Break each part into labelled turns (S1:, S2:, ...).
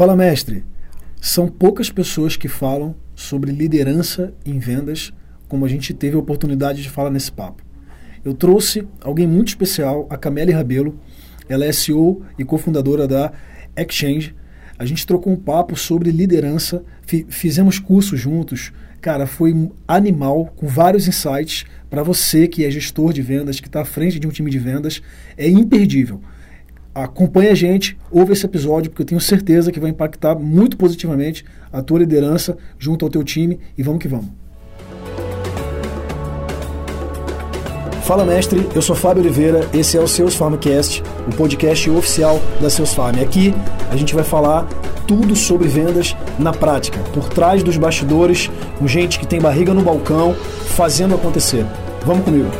S1: Fala, mestre. São poucas pessoas que falam sobre liderança em vendas, como a gente teve a oportunidade de falar nesse papo. Eu trouxe alguém muito especial, a Camille Rabelo. Ela é CEO e cofundadora da Exchange. A gente trocou um papo sobre liderança, fizemos cursos juntos. Cara, foi animal, com vários insights para você que é gestor de vendas, que está à frente de um time de vendas. É imperdível acompanhe a gente, ouve esse episódio, porque eu tenho certeza que vai impactar muito positivamente a tua liderança junto ao teu time e vamos que vamos. Fala mestre, eu sou Fábio Oliveira, esse é o Seus Farmcast, o podcast oficial da Seus Farm. Aqui a gente vai falar tudo sobre vendas na prática, por trás dos bastidores, com gente que tem barriga no balcão, fazendo acontecer. Vamos comigo.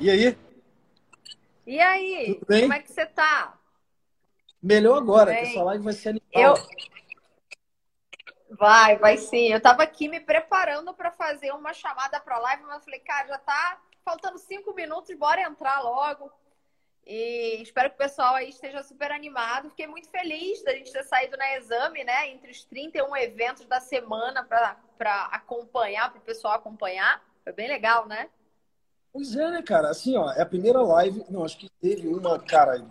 S2: E aí,
S3: e aí, como é que você tá?
S2: Melhor agora, que essa live vai ser animal. Eu...
S3: Vai, vai sim. Eu tava aqui me preparando para fazer uma chamada para live, mas eu falei, cara, já tá faltando cinco minutos, bora entrar logo. E espero que o pessoal aí esteja super animado. Fiquei muito feliz da gente ter saído na exame, né? Entre os 31 eventos da semana para acompanhar, para o pessoal acompanhar. Foi bem legal, né?
S2: Pois é, né, cara? Assim, ó, é a primeira live. Não, acho que teve uma, cara,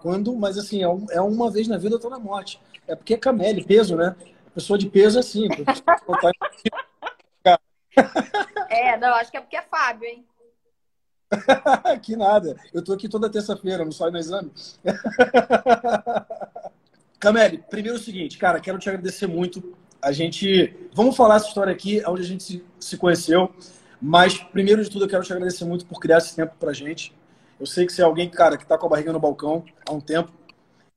S2: quando, mas assim, é, é uma vez na vida, eu tô na morte. É porque é camele, peso, né? Pessoa de peso é assim.
S3: é, não, acho que é porque é Fábio, hein?
S2: que nada. Eu tô aqui toda terça-feira, não saio no exame. Cameli, primeiro é o seguinte, cara, quero te agradecer muito. A gente. Vamos falar essa história aqui, onde a gente se, se conheceu. Mas, primeiro de tudo, eu quero te agradecer muito por criar esse tempo pra gente. Eu sei que você é alguém, cara, que tá com a barriga no balcão há um tempo,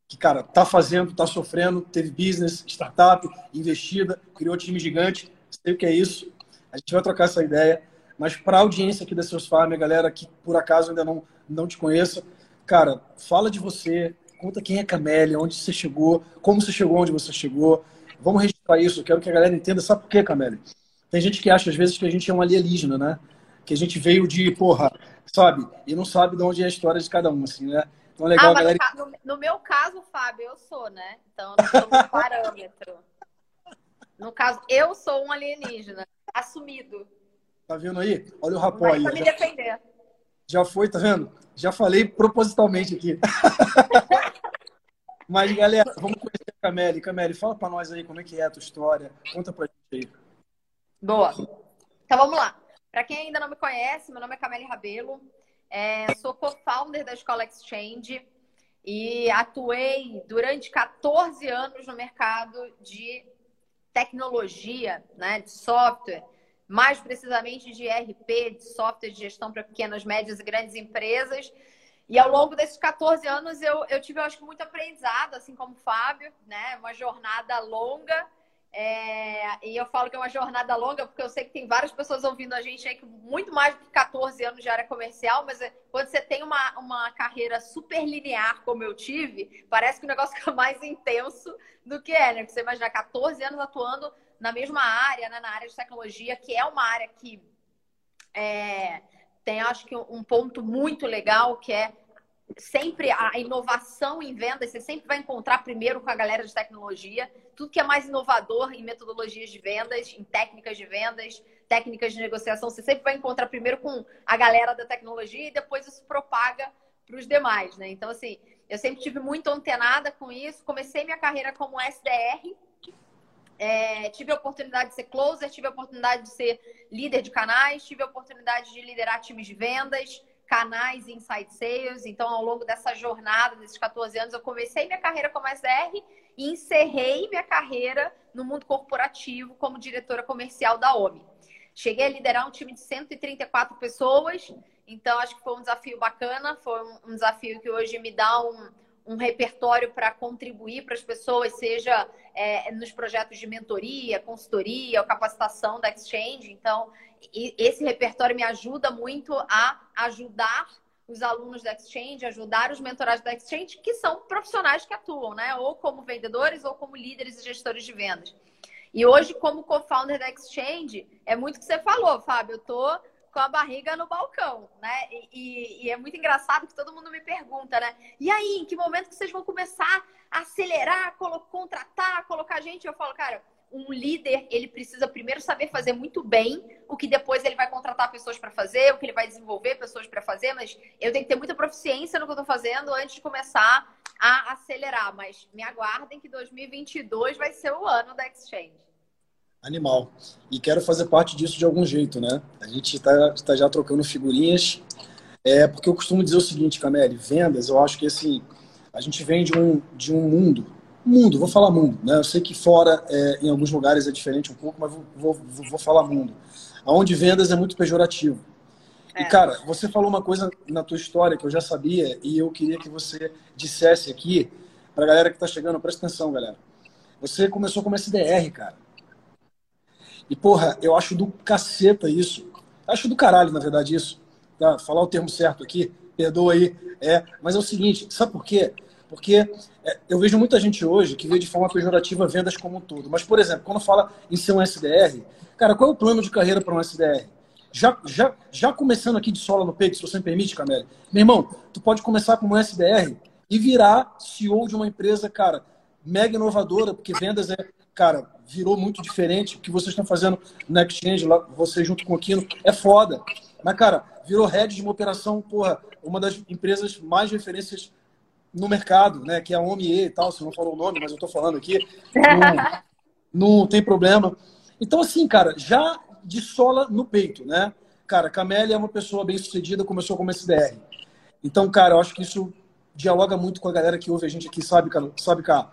S2: que, cara, tá fazendo, tá sofrendo, teve business, startup, investida, criou time gigante. Sei o que é isso. A gente vai trocar essa ideia. Mas para a audiência aqui da Seus Farm, a galera que por acaso ainda não, não te conheça, cara, fala de você, conta quem é Camélia, onde você chegou, como você chegou onde você chegou. Vamos registrar isso. Eu quero que a galera entenda. Sabe por quê, Camélia? Tem gente que acha, às vezes, que a gente é um alienígena, né? Que a gente veio de, porra, sabe? E não sabe de onde é a história de cada um, assim, né?
S3: Então é legal, ah, galera... no, no, meu caso, Fábio, eu sou, né? Então, eu não sou um parâmetro. No caso, eu sou um alienígena, assumido.
S2: Tá vendo aí? Olha o rapó aí.
S3: Pra me já, defender.
S2: Já foi, tá vendo? Já falei propositalmente aqui. Mas, galera, vamos conhecer a Cameli. Cameli, fala pra nós aí como é que é a tua história. Conta pra gente aí.
S3: Boa. Então vamos lá. Para quem ainda não me conhece, meu nome é Camille Rabelo. É, sou co-founder da Escola Exchange e atuei durante 14 anos no mercado de tecnologia, né, de software, mais precisamente de ERP, de software de gestão para pequenas, médias e grandes empresas. E ao longo desses 14 anos eu, eu tive, eu acho que, muito aprendizado, assim como o Fábio, né? Uma jornada longa é, e eu falo que é uma jornada longa, porque eu sei que tem várias pessoas ouvindo a gente aí que muito mais do que 14 anos de área comercial, mas é, quando você tem uma, uma carreira super linear, como eu tive, parece que o negócio fica mais intenso do que é, né? Porque você imagina 14 anos atuando na mesma área, né? na área de tecnologia, que é uma área que é, tem, acho que, um ponto muito legal, que é sempre a inovação em vendas, você sempre vai encontrar primeiro com a galera de tecnologia, tudo que é mais inovador em metodologias de vendas, em técnicas de vendas, técnicas de negociação, você sempre vai encontrar primeiro com a galera da tecnologia e depois isso propaga para os demais, né? Então, assim, eu sempre tive muito antenada com isso. Comecei minha carreira como SDR, é, tive a oportunidade de ser closer, tive a oportunidade de ser líder de canais, tive a oportunidade de liderar times de vendas, canais inside sales. Então, ao longo dessa jornada, desses 14 anos, eu comecei minha carreira como SDR e encerrei minha carreira no mundo corporativo como diretora comercial da OMI. Cheguei a liderar um time de 134 pessoas, então acho que foi um desafio bacana, foi um desafio que hoje me dá um, um repertório para contribuir para as pessoas, seja é, nos projetos de mentoria, consultoria capacitação da Exchange. Então, esse repertório me ajuda muito a ajudar os alunos da Exchange, ajudar os mentorados da Exchange, que são profissionais que atuam, né? Ou como vendedores ou como líderes e gestores de vendas. E hoje, como co-founder da Exchange, é muito o que você falou, Fábio. Eu tô com a barriga no balcão, né? E, e, e, é muito engraçado que todo mundo me pergunta, né? E aí, em que momento que vocês vão começar a acelerar, contratar, colocar gente? Eu falo, cara, um líder, ele precisa primeiro saber fazer muito bem o que depois ele vai contratar pessoas para fazer, o que ele vai desenvolver pessoas para fazer, mas eu tenho que ter muita proficiência no que eu estou fazendo antes de começar a acelerar. Mas me aguardem que 2022 vai ser o ano da Exchange
S2: animal. E quero fazer parte disso de algum jeito, né? A gente está tá já trocando figurinhas. É, porque eu costumo dizer o seguinte, Camille, vendas, eu acho que assim, a gente vem de um, de um mundo, mundo, vou falar mundo, né? Eu sei que fora, é, em alguns lugares é diferente um pouco, mas vou, vou, vou falar mundo. Onde vendas é muito pejorativo. É. E, cara, você falou uma coisa na tua história que eu já sabia e eu queria que você dissesse aqui pra galera que tá chegando, presta atenção, galera. Você começou como SDR, cara. E, porra, eu acho do caceta isso. Acho do caralho, na verdade, isso. Tá? Falar o termo certo aqui, perdoa aí. É, mas é o seguinte, sabe por quê? Porque eu vejo muita gente hoje que vê de forma pejorativa vendas como um todo. Mas, por exemplo, quando fala em ser um SDR, cara, qual é o plano de carreira para um SDR? Já, já, já começando aqui de sola no peito, se você me permite, Camille. Meu irmão, tu pode começar como um SDR e virar CEO de uma empresa, cara, mega inovadora, porque vendas é, cara, virou muito diferente. O que vocês estão fazendo na Exchange, lá, você junto com o Kino, é foda. Mas, cara, virou head de uma operação, porra, uma das empresas mais referências no mercado, né? Que é a OME e tal. Você não falou o nome, mas eu tô falando aqui. Não, não tem problema. Então, assim, cara, já de sola no peito, né? Cara, Camélia é uma pessoa bem sucedida, começou como SDR. Então, cara, eu acho que isso dialoga muito com a galera que ouve a gente aqui, sabe, cara? Sabe, cara?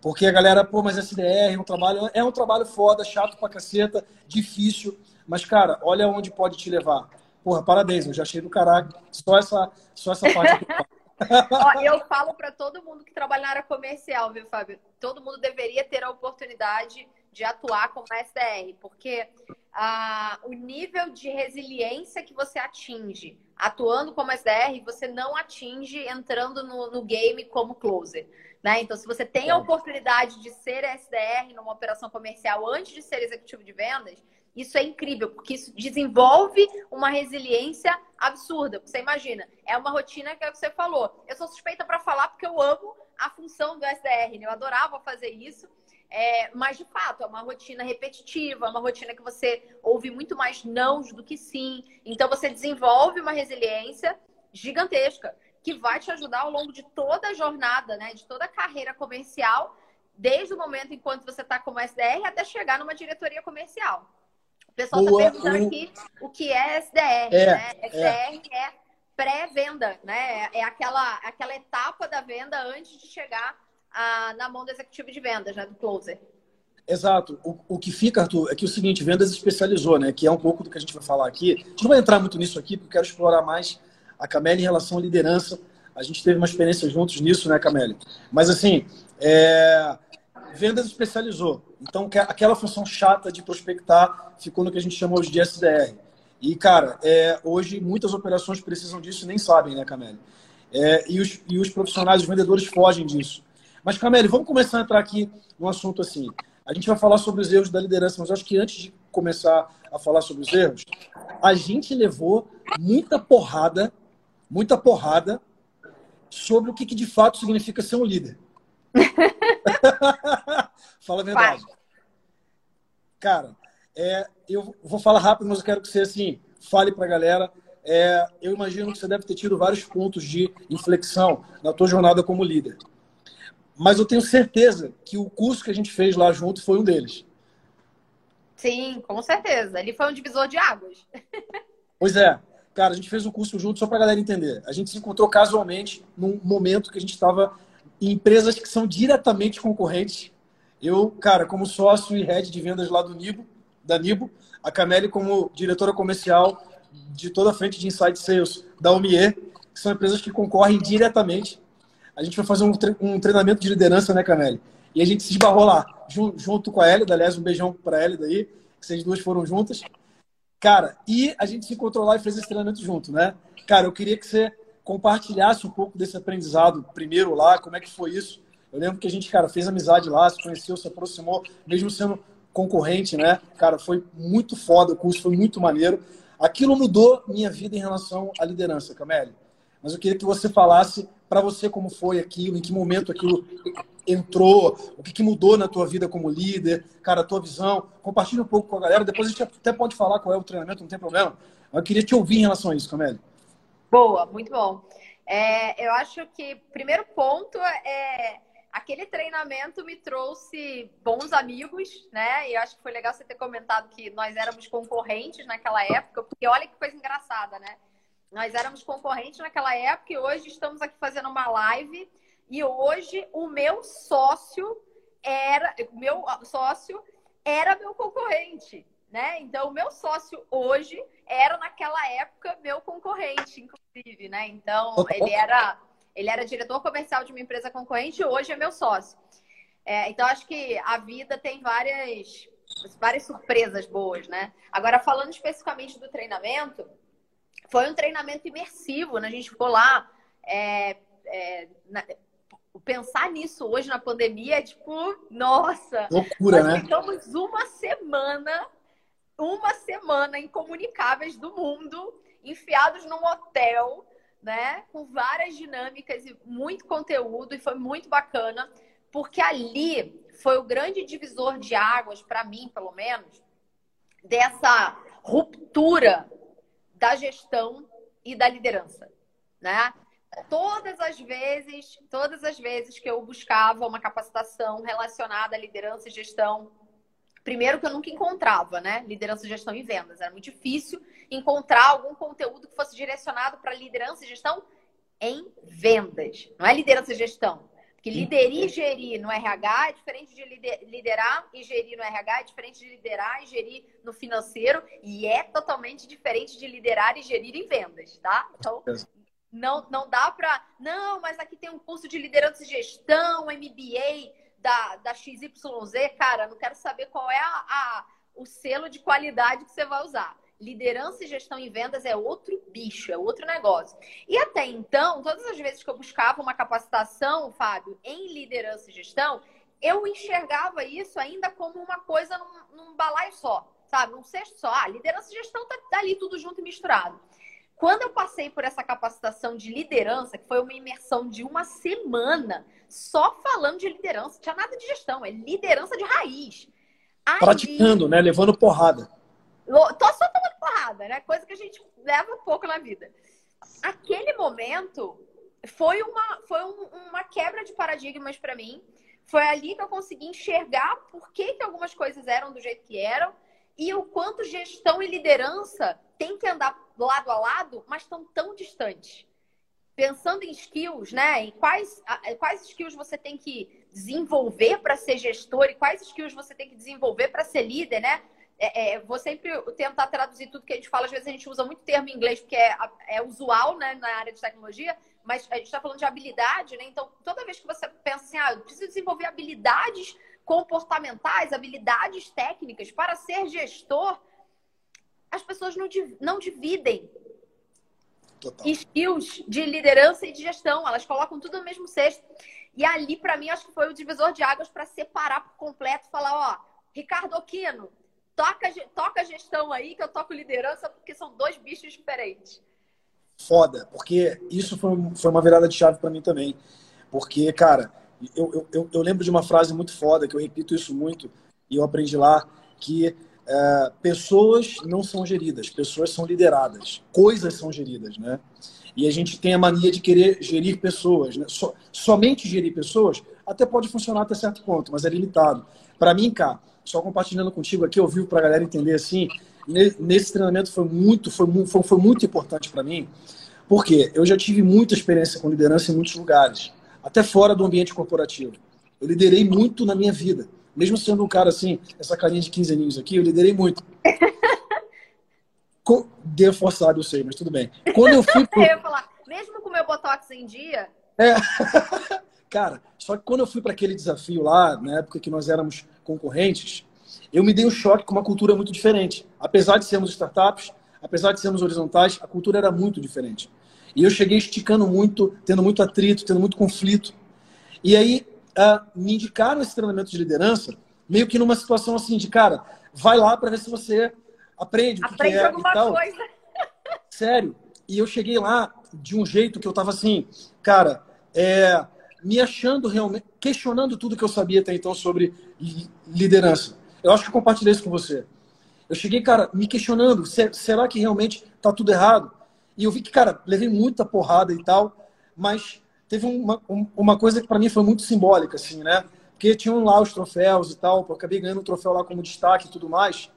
S2: Porque a galera, pô, mas SDR é um trabalho, é um trabalho foda, chato pra caceta, difícil. Mas, cara, olha onde pode te levar. Porra, parabéns, eu já achei do caralho. Só essa, só essa parte.
S3: Ó, eu falo para todo mundo que trabalha na área comercial, viu, Fábio? Todo mundo deveria ter a oportunidade de atuar como SDR, porque ah, o nível de resiliência que você atinge atuando como SDR, você não atinge entrando no, no game como closer. Né? Então, se você tem a oportunidade de ser SDR numa operação comercial antes de ser executivo de vendas, isso é incrível, porque isso desenvolve uma resiliência absurda. Você imagina, é uma rotina que é que você falou. Eu sou suspeita para falar porque eu amo a função do SDR, né? eu adorava fazer isso. É, mas, de fato, é uma rotina repetitiva, é uma rotina que você ouve muito mais nãos do que sim. Então, você desenvolve uma resiliência gigantesca que vai te ajudar ao longo de toda a jornada, né? De toda a carreira comercial, desde o momento enquanto você está como SDR até chegar numa diretoria comercial. O pessoal está perguntando aqui o que é SDR, é, né? SDR é, é pré-venda, né? É aquela, aquela etapa da venda antes de chegar a, na mão do executivo de vendas, né? Do closer.
S2: Exato. O, o que fica, Arthur, é que o seguinte, vendas especializou, né? Que é um pouco do que a gente vai falar aqui. A gente não vai entrar muito nisso aqui, porque eu quero explorar mais a Camélia em relação à liderança. A gente teve uma experiência juntos nisso, né, Camélia? Mas, assim, é... vendas especializou. Então, aquela função chata de prospectar ficou no que a gente chama hoje de SDR. E, cara, é... hoje muitas operações precisam disso e nem sabem, né, Camélia? É... E, os, e os profissionais, os vendedores fogem disso. Mas, Camélia, vamos começar a entrar aqui no assunto assim. A gente vai falar sobre os erros da liderança, mas acho que antes de começar a falar sobre os erros, a gente levou muita porrada muita porrada sobre o que, que de fato significa ser um líder. Fala a verdade. Vai. Cara, é, eu vou falar rápido, mas eu quero que você assim, fale para a galera. É, eu imagino que você deve ter tido vários pontos de inflexão na tua jornada como líder. Mas eu tenho certeza que o curso que a gente fez lá junto foi um deles.
S3: Sim, com certeza. Ele foi um divisor de águas.
S2: Pois é. Cara, a gente fez um curso junto só para a galera entender. A gente se encontrou casualmente num momento que a gente estava em empresas que são diretamente concorrentes. Eu, cara, como sócio e head de vendas lá do Nibo, da Nibo, a Cameli como diretora comercial de toda a frente de Inside Sales da OMIE, que são empresas que concorrem diretamente. A gente foi fazer um, tre um treinamento de liderança, né, Cameli? E a gente se esbarrou lá, junto com a Hélida, aliás, um beijão para a Hélida aí, que vocês duas foram juntas. Cara, e a gente se encontrou lá e fez esse treinamento junto, né? Cara, eu queria que você compartilhasse um pouco desse aprendizado primeiro lá, como é que foi isso. Eu lembro que a gente, cara, fez amizade lá, se conheceu, se aproximou, mesmo sendo concorrente, né? Cara, foi muito foda o curso, foi muito maneiro. Aquilo mudou minha vida em relação à liderança, Camille. Mas eu queria que você falasse para você como foi aquilo, em que momento aquilo entrou, o que, mudou na tua vida como líder, cara, a tua visão. Compartilha um pouco com a galera. Depois a gente até pode falar qual é o treinamento, não tem problema. Eu queria te ouvir em relação a isso, Camille.
S3: Boa, muito bom. É, eu acho que primeiro ponto é aquele treinamento me trouxe bons amigos, né? E eu acho que foi legal você ter comentado que nós éramos concorrentes naquela época, porque olha que coisa engraçada, né? Nós éramos concorrentes naquela época e hoje estamos aqui fazendo uma live e hoje o meu sócio era meu sócio era meu concorrente, né? Então o meu sócio hoje era naquela época meu concorrente, inclusive, né? Então ele era ele era diretor comercial de uma empresa concorrente e hoje é meu sócio. É, então, acho que a vida tem várias, várias surpresas boas, né? Agora, falando especificamente do treinamento, foi um treinamento imersivo, né? A gente ficou lá. É, é, na, pensar nisso hoje na pandemia é tipo, nossa!
S2: Loucura, nós né?
S3: Ficamos uma semana, uma semana incomunicáveis do mundo, enfiados num hotel né? Com várias dinâmicas e muito conteúdo, e foi muito bacana, porque ali foi o grande divisor de águas, para mim, pelo menos, dessa ruptura da gestão e da liderança, né? Todas as vezes, todas as vezes que eu buscava uma capacitação relacionada à liderança e gestão, primeiro que eu nunca encontrava, né? Liderança, gestão e vendas. Era muito difícil encontrar algum conteúdo que fosse direcionado para liderança e gestão em vendas. Não é liderança e gestão. Porque liderar e gerir no RH é diferente de liderar e gerir no RH, é diferente de liderar e gerir no financeiro, e é totalmente diferente de liderar e gerir em vendas, tá? Então, não, não dá para. Não, mas aqui tem um curso de liderança e gestão, MBA da, da XYZ, cara, não quero saber qual é a, a, o selo de qualidade que você vai usar. Liderança e gestão em vendas é outro bicho, é outro negócio. E até então, todas as vezes que eu buscava uma capacitação, Fábio, em liderança e gestão, eu enxergava isso ainda como uma coisa num, num balaio só, sabe? Num cesto só. Ah, liderança e gestão tá, tá ali tudo junto e misturado. Quando eu passei por essa capacitação de liderança, que foi uma imersão de uma semana, só falando de liderança, não tinha nada de gestão, é liderança de raiz.
S2: Ali... Praticando, né? Levando porrada.
S3: Tô só tomando porrada, né? Coisa que a gente leva pouco na vida. Aquele momento foi uma, foi um, uma quebra de paradigmas para mim. Foi ali que eu consegui enxergar por que, que algumas coisas eram do jeito que eram e o quanto gestão e liderança tem que andar lado a lado, mas estão tão distantes. Pensando em skills, né? Em quais, quais skills você tem que desenvolver para ser gestor e quais skills você tem que desenvolver para ser líder, né? É, é, vou sempre tentar traduzir tudo que a gente fala. Às vezes a gente usa muito termo em inglês porque é, é usual né, na área de tecnologia, mas a gente está falando de habilidade, né? Então, toda vez que você pensa assim, ah, eu preciso desenvolver habilidades comportamentais, habilidades técnicas para ser gestor, as pessoas não, não dividem Total. skills de liderança e de gestão. Elas colocam tudo no mesmo cesto. E ali, para mim, acho que foi o divisor de águas para separar por completo. Falar, ó, Ricardo Aquino, toca, toca gestão aí, que eu toco liderança, porque são dois bichos diferentes.
S2: Foda, porque isso foi, foi uma virada de chave para mim também. Porque, cara, eu, eu, eu lembro de uma frase muito foda, que eu repito isso muito, e eu aprendi lá, que é, pessoas não são geridas, pessoas são lideradas, coisas são geridas, né? E a gente tem a mania de querer gerir pessoas, né? So, somente gerir pessoas até pode funcionar até certo ponto, mas é limitado. Para mim, cá, só compartilhando contigo aqui, eu vivo para a galera entender assim, nesse treinamento foi muito, foi, foi, foi muito importante para mim, porque eu já tive muita experiência com liderança em muitos lugares, até fora do ambiente corporativo. Eu liderei muito na minha vida. Mesmo sendo um cara assim, essa carinha de 15 aninhos aqui, eu liderei muito. Deu forçado, eu sei, mas tudo bem. Quando eu fui.
S3: Pro... eu falar, mesmo com o meu botox em dia.
S2: É. cara, só que quando eu fui para aquele desafio lá, na época que nós éramos concorrentes, eu me dei um choque com uma cultura muito diferente. Apesar de sermos startups, apesar de sermos horizontais, a cultura era muito diferente. E eu cheguei esticando muito, tendo muito atrito, tendo muito conflito. E aí uh, me indicaram esse treinamento de liderança, meio que numa situação assim de, cara, vai lá para ver se você aprende o que,
S3: aprende
S2: que é
S3: alguma
S2: e tal.
S3: coisa.
S2: Sério. E eu cheguei lá de um jeito que eu tava assim, cara, é, me achando realmente, questionando tudo que eu sabia até então sobre liderança. Eu acho que eu compartilhei isso com você. Eu cheguei, cara, me questionando, será que realmente tá tudo errado? E eu vi que, cara, levei muita porrada e tal, mas teve uma, uma coisa que para mim foi muito simbólica, assim, né? Porque tinham lá os troféus e tal, eu acabei ganhando o troféu lá como destaque e tudo mais.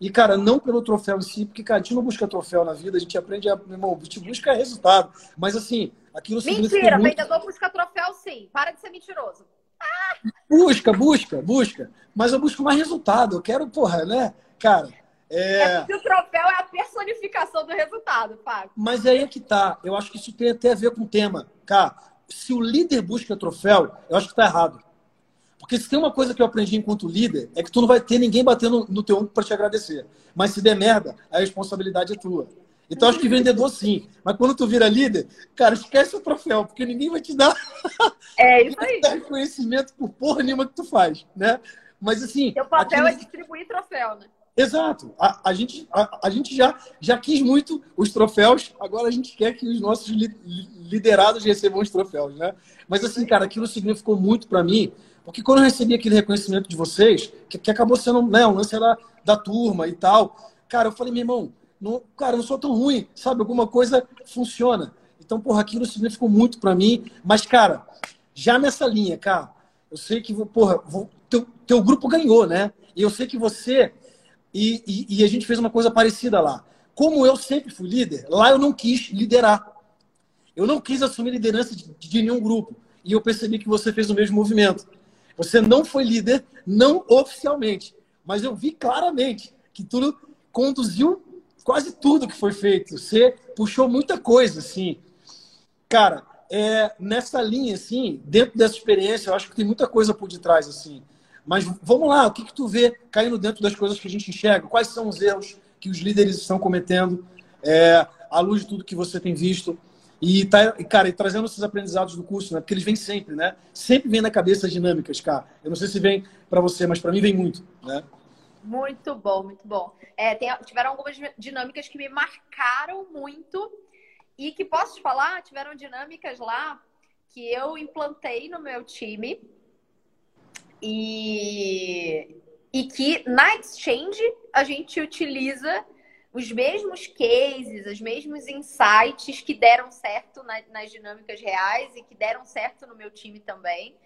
S2: E, cara, não pelo troféu em si, porque, cara, a gente não busca troféu na vida, a gente aprende a. Meu irmão, a gente busca resultado. Mas, assim, aquilo
S3: Mentira,
S2: muito...
S3: vendedor busca troféu sim. Para de ser mentiroso.
S2: Ah! Busca, busca, busca. Mas eu busco mais resultado. Eu quero, porra, né? Cara.
S3: É... é porque o troféu é a personificação do resultado, Fábio.
S2: Mas aí é que tá. Eu acho que isso tem até a ver com o tema. Cara, se o líder busca troféu, eu acho que tá errado. Porque se tem uma coisa que eu aprendi enquanto líder, é que tu não vai ter ninguém batendo no teu ombro para te agradecer. Mas se der merda, a responsabilidade é tua. Então acho que vendedor sim. Mas quando tu vira líder, cara, esquece o troféu, porque ninguém vai te dar.
S3: É isso aí.
S2: reconhecimento por porra nenhuma que tu faz, né? Mas assim.
S3: Teu papel aquilo... é distribuir troféu, né?
S2: Exato. A, a gente, a, a, gente já, já quis muito os troféus, agora a gente quer que os nossos li, liderados recebam os troféus, né? Mas assim, cara, aquilo significou muito para mim, porque quando eu recebi aquele reconhecimento de vocês, que, que acabou sendo né, um lance da, da turma e tal, cara, eu falei, meu irmão, não, cara, eu não sou tão ruim, sabe? Alguma coisa funciona. Então, porra, aquilo significou muito para mim. Mas, cara, já nessa linha, cara, eu sei que, porra, teu, teu grupo ganhou, né? E eu sei que você. E, e, e, a gente fez uma coisa parecida lá. Como eu sempre fui líder, lá eu não quis liderar. Eu não quis assumir liderança de, de nenhum grupo. E eu percebi que você fez o mesmo movimento. Você não foi líder, não oficialmente, mas eu vi claramente que tudo conduziu quase tudo que foi feito. Você puxou muita coisa, assim. Cara, é, nessa linha, assim, dentro dessa experiência, eu acho que tem muita coisa por detrás, assim. Mas vamos lá, o que, que tu vê caindo dentro das coisas que a gente enxerga? Quais são os erros que os líderes estão cometendo é, à luz de tudo que você tem visto? E, tá, cara, e trazendo esses aprendizados do curso, né? Porque eles vêm sempre, né? Sempre vem na cabeça as dinâmicas, cara. Eu não sei se vem para você, mas para mim vem muito, né?
S3: Muito bom, muito bom. É, tem, tiveram algumas dinâmicas que me marcaram muito e que posso te falar, tiveram dinâmicas lá que eu implantei no meu time e, e que na Exchange a gente utiliza os mesmos cases, os mesmos insights que deram certo na, nas dinâmicas reais e que deram certo no meu time também,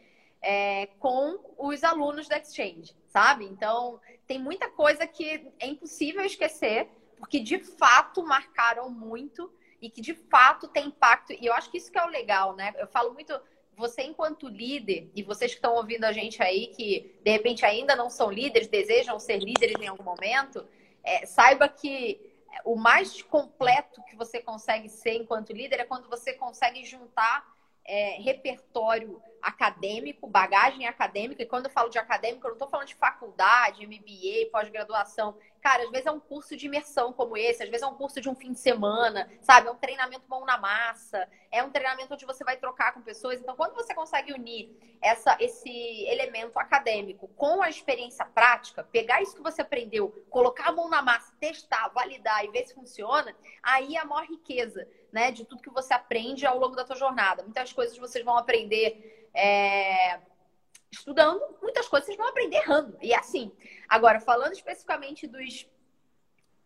S3: é, com os alunos da Exchange, sabe? Então, tem muita coisa que é impossível esquecer, porque de fato marcaram muito e que de fato tem impacto. E eu acho que isso que é o legal, né? Eu falo muito, você enquanto líder, e vocês que estão ouvindo a gente aí, que de repente ainda não são líderes, desejam ser líderes em algum momento, é, saiba que o mais completo que você consegue ser enquanto líder é quando você consegue juntar é, repertório acadêmico, bagagem acadêmica, e quando eu falo de acadêmico, eu não estou falando de faculdade, MBA, pós-graduação. Cara, às vezes é um curso de imersão como esse, às vezes é um curso de um fim de semana, sabe? É um treinamento mão na massa, é um treinamento onde você vai trocar com pessoas. Então, quando você consegue unir essa, esse elemento acadêmico com a experiência prática, pegar isso que você aprendeu, colocar a mão na massa, testar, validar e ver se funciona, aí é a maior riqueza, né? De tudo que você aprende ao longo da tua jornada. Muitas coisas vocês vão aprender é, estudando, muitas coisas vocês vão aprender errando. E assim. Agora, falando especificamente dos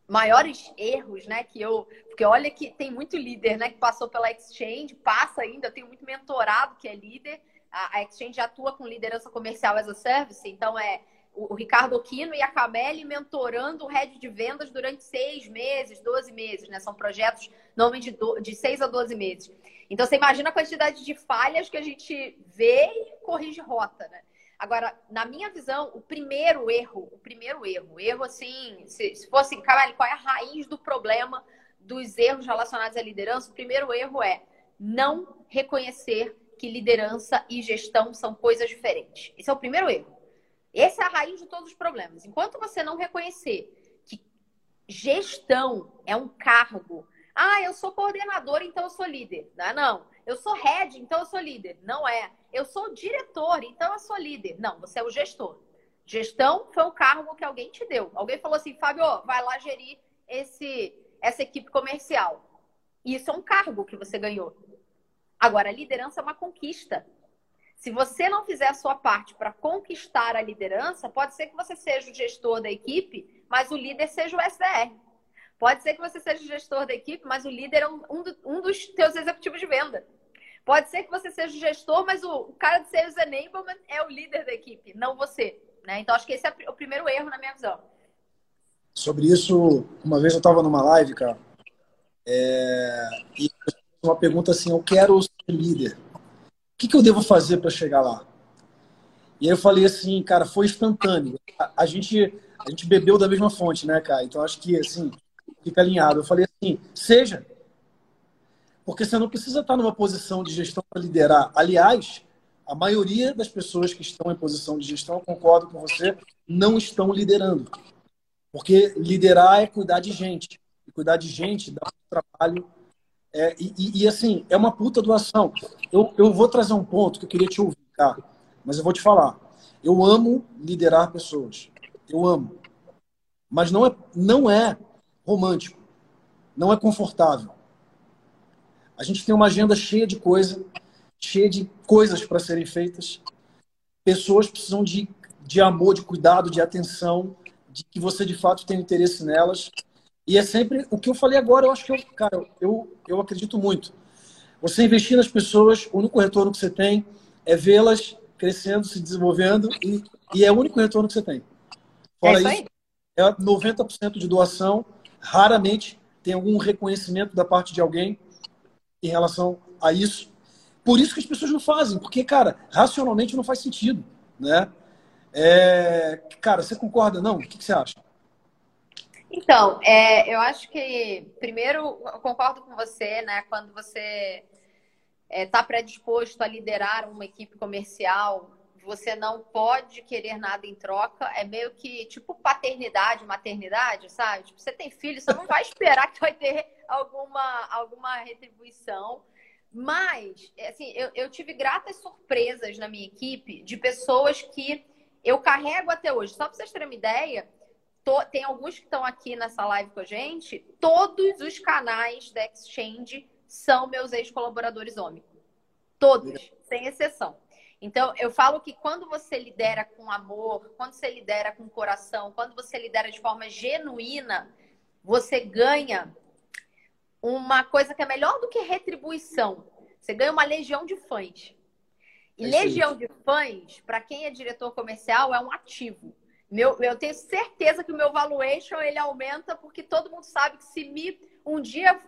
S3: maiores erros, né, que eu, porque olha que tem muito líder, né, que passou pela Exchange, passa ainda, eu tenho muito mentorado que é líder. A, Exchange atua com liderança comercial as a service, então é o, Ricardo Aquino e a Cameli mentorando o head de vendas durante seis meses, 12 meses, né? São projetos normalmente de, do, de seis a 12 meses. Então, você imagina a quantidade de falhas que a gente vê e corrige rota, né? Agora, na minha visão, o primeiro erro, o primeiro erro, erro assim, se, se fosse, Cameli, qual é a raiz do problema dos erros relacionados à liderança? O primeiro erro é não reconhecer que liderança e gestão são coisas diferentes. Esse é o primeiro erro. Essa é a raiz de todos os problemas. Enquanto você não reconhecer que gestão é um cargo, ah, eu sou coordenador, então eu sou líder. Não, é não. Eu sou head, então eu sou líder. Não é. Eu sou diretor, então eu sou líder. Não, você é o gestor. Gestão foi um cargo que alguém te deu. Alguém falou assim, Fábio, vai lá gerir esse, essa equipe comercial. Isso é um cargo que você ganhou. Agora, a liderança é uma conquista. Se você não fizer a sua parte para conquistar a liderança, pode ser que você seja o gestor da equipe, mas o líder seja o SDR. Pode ser que você seja gestor da equipe, mas o líder é um, um, dos teus executivos de venda. Pode ser que você seja o gestor, mas o, o cara de Sales Enablement é o líder da equipe, não você. Né? Então, acho que esse é o primeiro erro na minha visão.
S2: Sobre isso, uma vez eu estava numa live, cara, é... e uma pergunta assim: eu quero ser líder. O que, que eu devo fazer para chegar lá? E aí eu falei assim, cara, foi instantâneo. A, a, gente, a gente bebeu da mesma fonte, né, cara? Então acho que, assim, fica alinhado. Eu falei assim, seja. Porque você não precisa estar numa posição de gestão para liderar. Aliás, a maioria das pessoas que estão em posição de gestão, concordo com você, não estão liderando. Porque liderar é cuidar de gente. E cuidar de gente dá trabalho. É, e, e, assim, é uma puta doação. Eu, eu vou trazer um ponto que eu queria te ouvir, cara. Mas eu vou te falar. Eu amo liderar pessoas. Eu amo. Mas não é, não é romântico. Não é confortável. A gente tem uma agenda cheia de coisa, cheia de coisas para serem feitas. Pessoas precisam de, de amor, de cuidado, de atenção, de que você de fato tenha interesse nelas. E é sempre o que eu falei agora, eu acho que eu, cara, eu, eu acredito muito. Você investir nas pessoas, o único retorno que você tem é vê-las crescendo, se desenvolvendo e, e, é o único retorno que você tem. Fora é isso, isso é 90% de doação, raramente tem algum reconhecimento da parte de alguém em relação a isso. Por isso que as pessoas não fazem, porque, cara, racionalmente não faz sentido, né? É... Cara, você concorda, não? O que, você acha?
S3: Então, é, eu acho que, primeiro, eu concordo com você, né? Quando você está é, tá predisposto a liderar uma equipe comercial, você não pode querer nada em troca. É meio que tipo paternidade, maternidade, sabe? Tipo, você tem filho, você não vai esperar que vai ter alguma, alguma retribuição. Mas, assim, eu, eu tive gratas surpresas na minha equipe de pessoas que eu carrego até hoje. Só para vocês terem uma ideia, tô, tem alguns que estão aqui nessa live com a gente. Todos os canais da Exchange são meus ex-colaboradores homens. Todos, sem exceção. Então, eu falo que quando você lidera com amor, quando você lidera com coração, quando você lidera de forma genuína, você ganha uma coisa que é melhor do que retribuição. Você ganha uma legião de fãs. E é legião de fãs, para quem é diretor comercial, é um ativo. Meu, eu tenho certeza que o meu valuation ele aumenta porque todo mundo sabe que se me um dia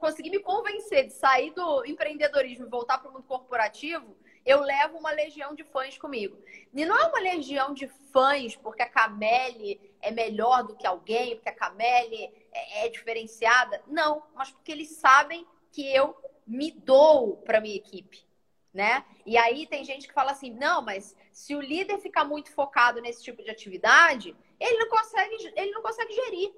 S3: conseguir me convencer de sair do empreendedorismo e voltar para o mundo corporativo, eu levo uma legião de fãs comigo. E não é uma legião de fãs porque a Cameli é melhor do que alguém, porque a Cameli é, é diferenciada. Não, mas porque eles sabem que eu me dou para minha equipe. Né? E aí tem gente que fala assim: não, mas se o líder ficar muito focado nesse tipo de atividade, ele não consegue, ele não consegue gerir.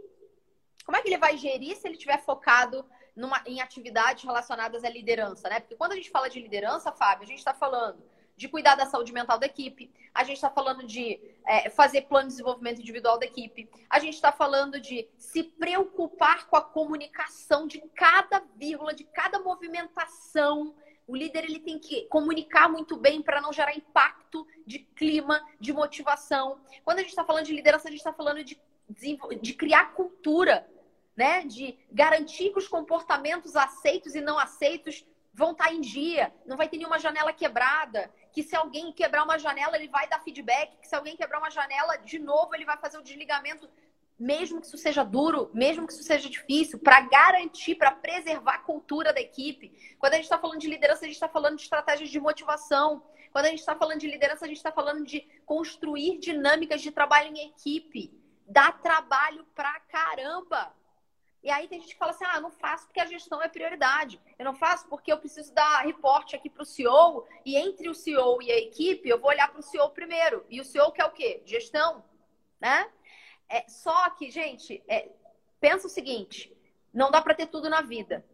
S3: Como é que ele vai gerir se ele estiver focado numa, em atividades relacionadas à liderança, né? Porque quando a gente fala de liderança, Fábio, a gente está falando de cuidar da saúde mental da equipe, a gente está falando de é, fazer plano de desenvolvimento individual da equipe, a gente está falando de se preocupar com a comunicação de cada vírgula, de cada movimentação. O líder ele tem que comunicar muito bem para não gerar impacto de clima, de motivação. Quando a gente está falando de liderança, a gente está falando de, de criar cultura né? De garantir que os comportamentos aceitos e não aceitos vão estar em dia, não vai ter nenhuma janela quebrada, que se alguém quebrar uma janela, ele vai dar feedback, que se alguém quebrar uma janela, de novo, ele vai fazer o desligamento, mesmo que isso seja duro, mesmo que isso seja difícil, para garantir, para preservar a cultura da equipe. Quando a gente está falando de liderança, a gente está falando de estratégias de motivação. Quando a gente está falando de liderança, a gente está falando de construir dinâmicas de trabalho em equipe. Dá trabalho pra caramba. E aí tem gente que fala assim: ah, não faço porque a gestão é prioridade. Eu não faço porque eu preciso dar reporte aqui para o CEO e entre o CEO e a equipe eu vou olhar para o CEO primeiro. E o CEO quer o quê? Gestão, né? É, só que, gente, é, pensa o seguinte: não dá para ter tudo na vida,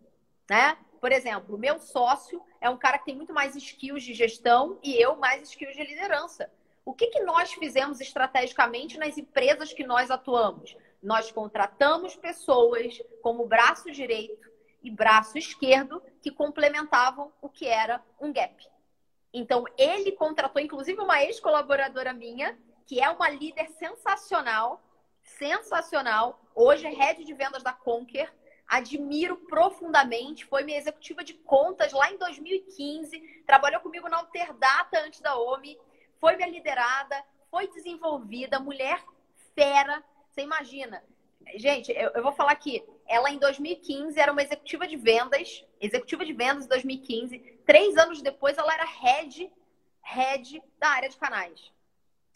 S3: né? Por exemplo, o meu sócio é um cara que tem muito mais skills de gestão e eu mais skills de liderança. O que, que nós fizemos estrategicamente nas empresas que nós atuamos? Nós contratamos pessoas como braço direito e braço esquerdo que complementavam o que era um gap. Então, ele contratou, inclusive, uma ex-colaboradora minha, que é uma líder sensacional, sensacional. Hoje é head de vendas da Conquer. Admiro profundamente. Foi minha executiva de contas lá em 2015. Trabalhou comigo na Alterdata antes da OMI. Foi minha liderada. Foi desenvolvida. Mulher fera. Você imagina. Gente, eu, eu vou falar aqui. Ela, em 2015, era uma executiva de vendas. Executiva de vendas em 2015. Três anos depois, ela era head, head da área de canais.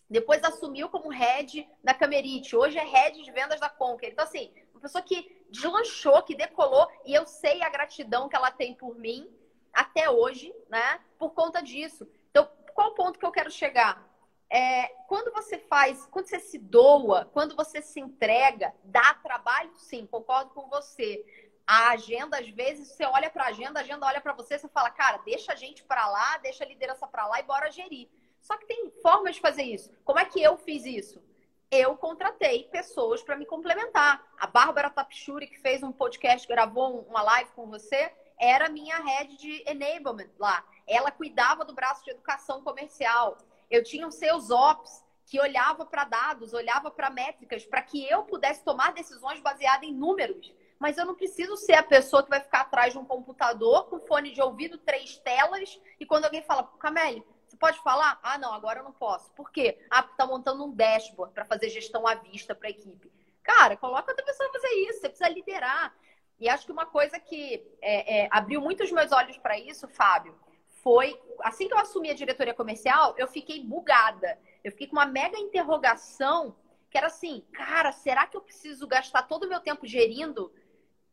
S3: Depois assumiu como head da Camerite. Hoje é head de vendas da Conquer. Então, assim, uma pessoa que deslanchou, que decolou. E eu sei a gratidão que ela tem por mim até hoje, né? Por conta disso. Então, qual o ponto que eu quero chegar? É, quando você faz, quando você se doa, quando você se entrega, dá trabalho, sim, concordo com você. A agenda, às vezes, você olha para a agenda, a agenda olha para você, você fala, cara, deixa a gente para lá, deixa a liderança para lá e bora gerir. Só que tem formas de fazer isso. Como é que eu fiz isso? Eu contratei pessoas para me complementar. A Bárbara Tapchuri, que fez um podcast, gravou uma live com você, era minha head de enablement lá. Ela cuidava do braço de educação comercial. Eu tinha os seus ops que olhava para dados, olhava para métricas, para que eu pudesse tomar decisões baseadas em números. Mas eu não preciso ser a pessoa que vai ficar atrás de um computador com fone de ouvido, três telas, e quando alguém fala, Camille, você pode falar? Ah, não, agora eu não posso. Por quê? Ah, porque tá montando um dashboard para fazer gestão à vista para a equipe. Cara, coloca outra pessoa pra fazer isso, você precisa liderar. E acho que uma coisa que é, é, abriu muito os meus olhos para isso, Fábio, foi assim que eu assumi a diretoria comercial, eu fiquei bugada. Eu fiquei com uma mega interrogação que era assim, cara, será que eu preciso gastar todo o meu tempo gerindo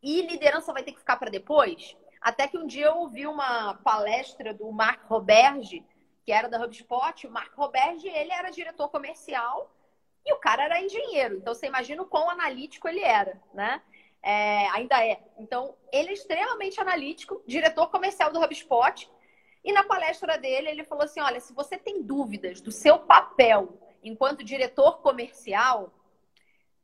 S3: e liderança vai ter que ficar para depois? Até que um dia eu ouvi uma palestra do Mark Roberge, que era da HubSpot. O Mark Roberge, ele era diretor comercial e o cara era engenheiro. Então você imagina o quão analítico ele era, né? É, ainda é. Então, ele é extremamente analítico, diretor comercial do HubSpot. E na palestra dele, ele falou assim: olha, se você tem dúvidas do seu papel enquanto diretor comercial,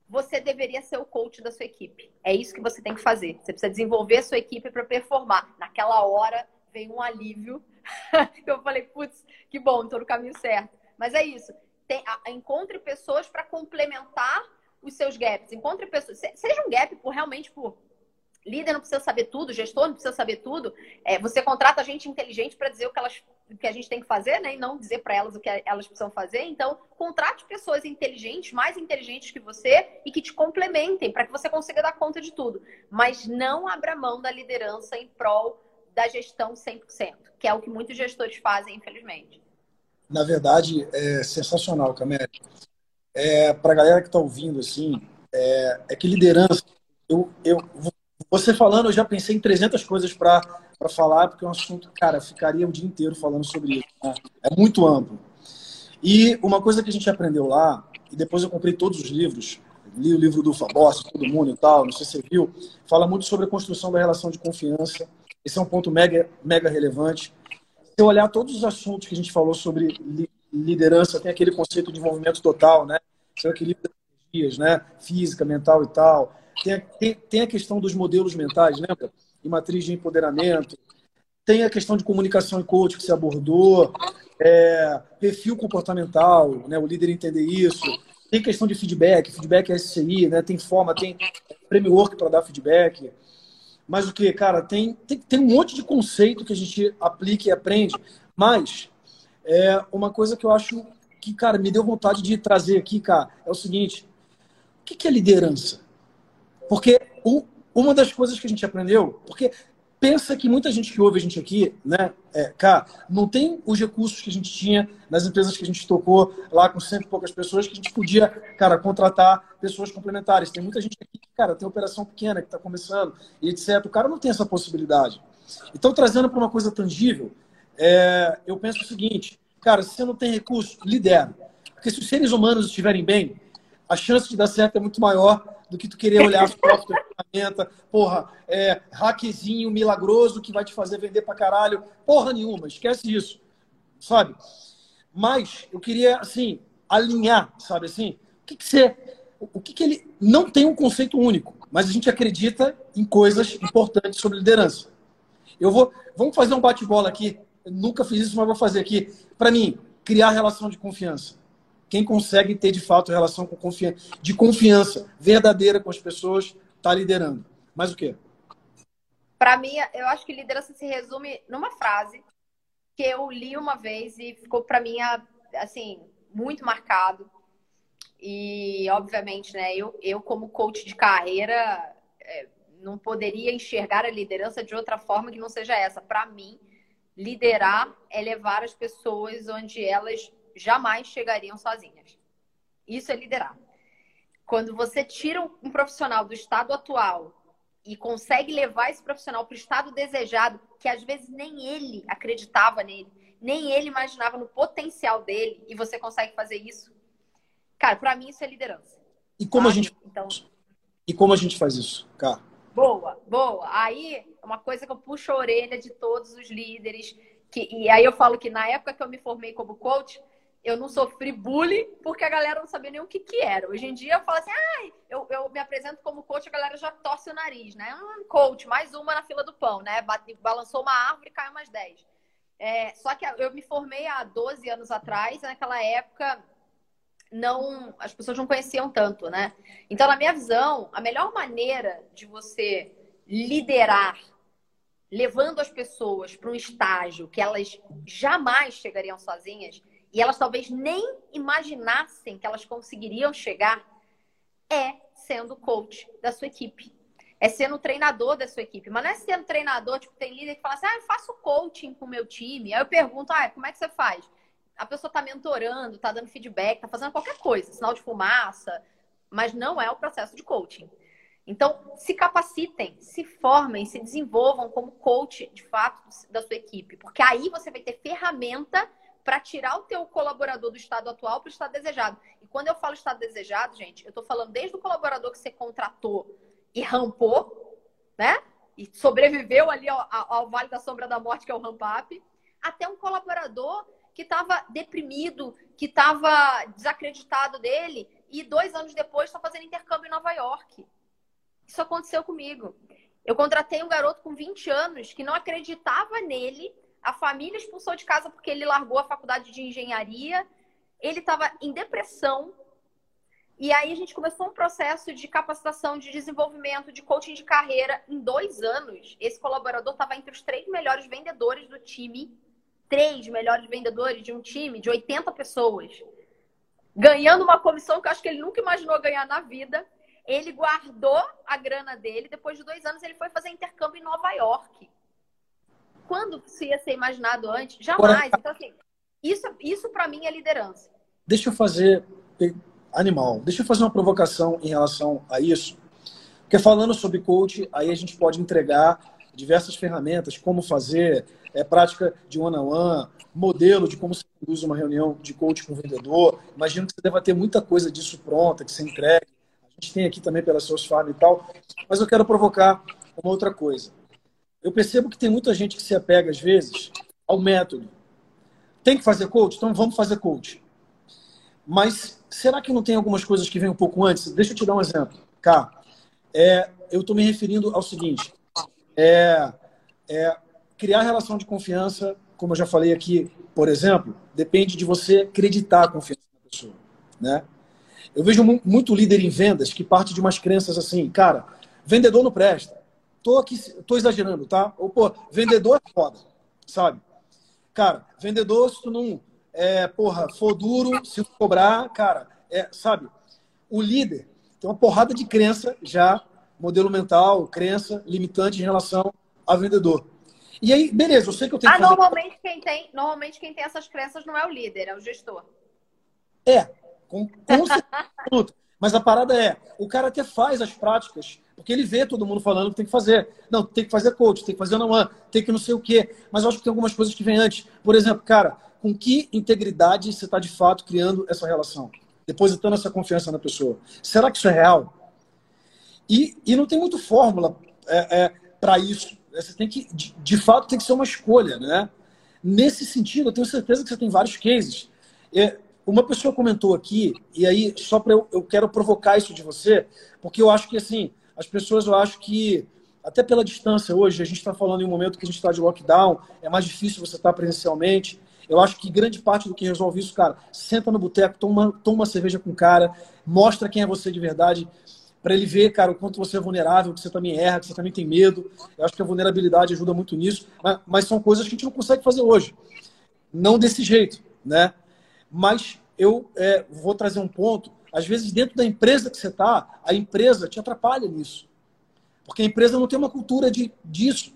S3: você deveria ser o coach da sua equipe. É isso que você tem que fazer. Você precisa desenvolver a sua equipe para performar. Naquela hora veio um alívio. Eu falei, putz, que bom, estou no caminho certo. Mas é isso. Tem, a, encontre pessoas para complementar os seus gaps. Encontre pessoas. Seja um gap por realmente por líder não precisa saber tudo, gestor não precisa saber tudo. É, você contrata gente inteligente para dizer o que, elas, o que a gente tem que fazer, né? E não dizer para elas o que elas precisam fazer. Então, contrate pessoas inteligentes, mais inteligentes que você e que te complementem para que você consiga dar conta de tudo. Mas não abra mão da liderança em prol da gestão 100%, que é o que muitos gestores fazem, infelizmente.
S2: Na verdade, é sensacional, Camé. É, para a galera que está ouvindo, assim, é, é que liderança eu, eu você falando, eu já pensei em 300 coisas para falar, porque é um assunto, cara, ficaria o dia inteiro falando sobre isso. Né? É muito amplo. E uma coisa que a gente aprendeu lá, e depois eu comprei todos os livros, li o livro do Fabossi, todo mundo e tal, não sei se você viu, fala muito sobre a construção da relação de confiança. Esse é um ponto mega, mega relevante. Se eu olhar todos os assuntos que a gente falou sobre liderança, tem aquele conceito de envolvimento total, né? O equilíbrio das energias, né? Física, mental e tal tem, tem, tem a questão dos modelos mentais, lembra? E matriz de empoderamento. Tem a questão de comunicação e coach que se abordou. É, perfil comportamental, né? o líder entender isso. Tem questão de feedback, feedback é SCI, né? tem forma, tem framework para dar feedback. Mas o que, cara, tem, tem, tem um monte de conceito que a gente aplica e aprende. Mas é uma coisa que eu acho que, cara, me deu vontade de trazer aqui, cara, é o seguinte: o que é liderança? Porque o, uma das coisas que a gente aprendeu, porque pensa que muita gente que ouve a gente aqui, né, é, cara, não tem os recursos que a gente tinha nas empresas que a gente tocou lá com cento e poucas pessoas, que a gente podia, cara, contratar pessoas complementares. Tem muita gente aqui que, cara, tem operação pequena, que está começando, e etc. O cara não tem essa possibilidade. Então, trazendo para uma coisa tangível, é, eu penso o seguinte, cara, se você não tem recurso, lidera. Porque se os seres humanos estiverem bem, a chance de dar certo é muito maior do que tu querer olhar software, ferramenta, porra, é, hackzinho milagroso que vai te fazer vender pra caralho. Porra nenhuma, esquece isso, sabe? Mas eu queria, assim, alinhar, sabe assim? O que, que você. O que, que ele. Não tem um conceito único, mas a gente acredita em coisas importantes sobre liderança. Eu vou. Vamos fazer um bate-bola aqui. Eu nunca fiz isso, mas vou fazer aqui. Para mim, criar relação de confiança. Quem consegue ter de fato relação com confiança, de confiança verdadeira com as pessoas, está liderando. Mais o quê?
S3: Para mim, eu acho que liderança se resume numa frase que eu li uma vez e ficou para mim assim muito marcado. E obviamente, né, eu, eu como coach de carreira é, não poderia enxergar a liderança de outra forma que não seja essa. Para mim, liderar é levar as pessoas onde elas jamais chegariam sozinhas. Isso é liderar. Quando você tira um profissional do estado atual e consegue levar esse profissional para o estado desejado, que às vezes nem ele acreditava nele, nem ele imaginava no potencial dele, e você consegue fazer isso. Cara, para mim isso é liderança.
S2: E como a gente então E como a gente faz isso, cara?
S3: Boa, boa. Aí uma coisa que eu puxo a orelha de todos os líderes, que e aí eu falo que na época que eu me formei como coach, eu não sofri bullying porque a galera não sabia nem o que, que era. Hoje em dia eu falo assim, ah, eu, eu me apresento como coach, a galera já torce o nariz, né? Um coach, mais uma na fila do pão, né? Balançou uma árvore e caiu mais 10. É, só que eu me formei há 12 anos atrás, naquela época não as pessoas não conheciam tanto, né? Então, na minha visão, a melhor maneira de você liderar levando as pessoas para um estágio que elas jamais chegariam sozinhas e elas talvez nem imaginassem que elas conseguiriam chegar, é sendo coach da sua equipe. É sendo treinador da sua equipe. Mas não é sendo treinador, tipo, tem líder que fala assim, ah, eu faço coaching com o meu time. Aí eu pergunto, ah, como é que você faz? A pessoa está mentorando, está dando feedback, está fazendo qualquer coisa, sinal de fumaça, mas não é o processo de coaching. Então, se capacitem, se formem, se desenvolvam como coach, de fato, da sua equipe. Porque aí você vai ter ferramenta para tirar o teu colaborador do estado atual para o estado desejado. E quando eu falo estado desejado, gente, eu estou falando desde o colaborador que você contratou e rampou, né? E sobreviveu ali ao, ao Vale da Sombra da Morte, que é o ramp up, até um colaborador que estava deprimido, que estava desacreditado dele e dois anos depois está fazendo intercâmbio em Nova York. Isso aconteceu comigo. Eu contratei um garoto com 20 anos que não acreditava nele a família expulsou de casa porque ele largou a faculdade de engenharia. Ele estava em depressão. E aí a gente começou um processo de capacitação, de desenvolvimento, de coaching de carreira. Em dois anos, esse colaborador estava entre os três melhores vendedores do time. Três melhores vendedores de um time de 80 pessoas. Ganhando uma comissão que eu acho que ele nunca imaginou ganhar na vida. Ele guardou a grana dele. Depois de dois anos, ele foi fazer intercâmbio em Nova York quando isso ia ser imaginado antes? Jamais. Agora, então, assim, isso, isso para mim é liderança.
S2: Deixa eu fazer. Animal, deixa eu fazer uma provocação em relação a isso. Porque falando sobre coach, aí a gente pode entregar diversas ferramentas, como fazer, é, prática de one-on-one, modelo de como se conduz uma reunião de coach com o vendedor. Imagino que você deva ter muita coisa disso pronta, que você entregue. A gente tem aqui também pela Seus Farm e tal. Mas eu quero provocar uma outra coisa eu percebo que tem muita gente que se apega, às vezes, ao método. Tem que fazer coach? Então vamos fazer coach. Mas será que não tem algumas coisas que vêm um pouco antes? Deixa eu te dar um exemplo. Cá, é, eu estou me referindo ao seguinte: é, é, criar relação de confiança, como eu já falei aqui, por exemplo, depende de você acreditar a confiança na pessoa. Né? Eu vejo muito líder em vendas que parte de umas crenças assim, cara, vendedor não presta tô aqui, tô exagerando, tá? Ou, pô, vendedor é foda, sabe? Cara, vendedor, se tu não, é, porra, for duro, se cobrar, cara, é, sabe? O líder tem uma porrada de crença já, modelo mental, crença limitante em relação a vendedor. E aí, beleza, eu sei que eu tenho
S3: ah,
S2: que fazer...
S3: normalmente quem tem, normalmente quem tem essas crenças não é o líder, é o gestor.
S2: É, com, com certeza. Mas a parada é, o cara até faz as práticas porque ele vê todo mundo falando que tem que fazer. Não, tem que fazer coach, tem que fazer não tem que não sei o quê. Mas eu acho que tem algumas coisas que vêm antes. Por exemplo, cara, com que integridade você está de fato criando essa relação? Depositando essa confiança na pessoa. Será que isso é real? E, e não tem muito fórmula é, é, para isso. Você tem que, de, de fato, tem que ser uma escolha, né? Nesse sentido, eu tenho certeza que você tem vários cases É, uma pessoa comentou aqui, e aí, só para eu, eu quero provocar isso de você, porque eu acho que, assim, as pessoas, eu acho que, até pela distância hoje, a gente está falando em um momento que a gente está de lockdown, é mais difícil você estar tá presencialmente. Eu acho que grande parte do que resolve isso, cara, senta no boteco, toma, toma uma cerveja com o cara, mostra quem é você de verdade, para ele ver, cara, o quanto você é vulnerável, que você também erra, que você também tem medo. Eu acho que a vulnerabilidade ajuda muito nisso, mas, mas são coisas que a gente não consegue fazer hoje. Não desse jeito, né? Mas eu é, vou trazer um ponto. Às vezes, dentro da empresa que você está, a empresa te atrapalha nisso. Porque a empresa não tem uma cultura de, disso.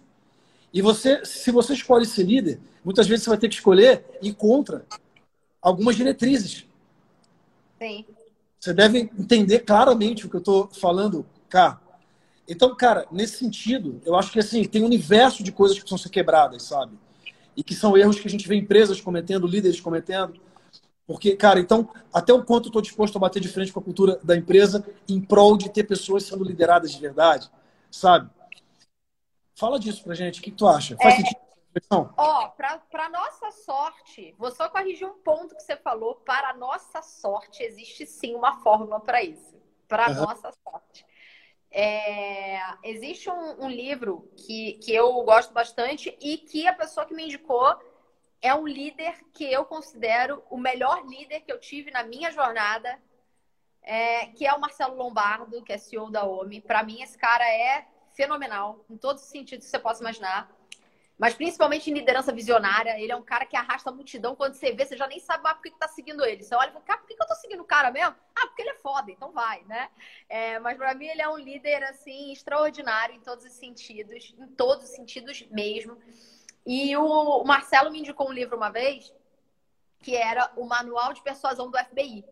S2: E você, se você escolhe ser líder, muitas vezes você vai ter que escolher ir contra algumas diretrizes.
S3: Sim.
S2: Você deve entender claramente o que eu estou falando cá. Então, cara, nesse sentido, eu acho que assim, tem um universo de coisas que precisam ser quebradas, sabe? E que são erros que a gente vê empresas cometendo, líderes cometendo. Porque, cara, então, até o quanto eu estou disposto a bater de frente com a cultura da empresa em prol de ter pessoas sendo lideradas de verdade, sabe? Fala disso pra gente, o que, que tu acha? Faz é... sentido?
S3: Ó, para nossa sorte, vou só corrigir um ponto que você falou. Para nossa sorte, existe sim uma fórmula para isso. Para uhum. nossa sorte. É, existe um, um, livro que, que eu gosto bastante e que a pessoa que me indicou é um líder que eu considero o melhor líder que eu tive na minha jornada, é, que é o Marcelo Lombardo, que é CEO da OMI. Para mim, esse cara é fenomenal, em todos os sentidos que você possa imaginar. Mas principalmente em liderança visionária, ele é um cara que arrasta a multidão. Quando você vê, você já nem sabe por que, que tá seguindo ele. Você olha e fala, cara, por que, eu tô seguindo o cara mesmo? Ah, porque ele é foda, então vai, né? É, mas para mim ele é um líder, assim, extraordinário em todos os sentidos, em todos os sentidos mesmo. E o Marcelo me indicou um livro uma vez, que era o Manual de Persuasão do FBI.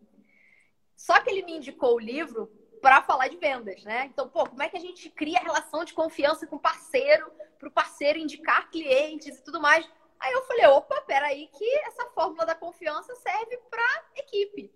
S3: Só que ele me indicou o livro para falar de vendas, né? Então, pô, como é que a gente cria relação de confiança com o parceiro, para o parceiro indicar clientes e tudo mais? Aí eu falei, opa, peraí, que essa fórmula da confiança serve para equipe.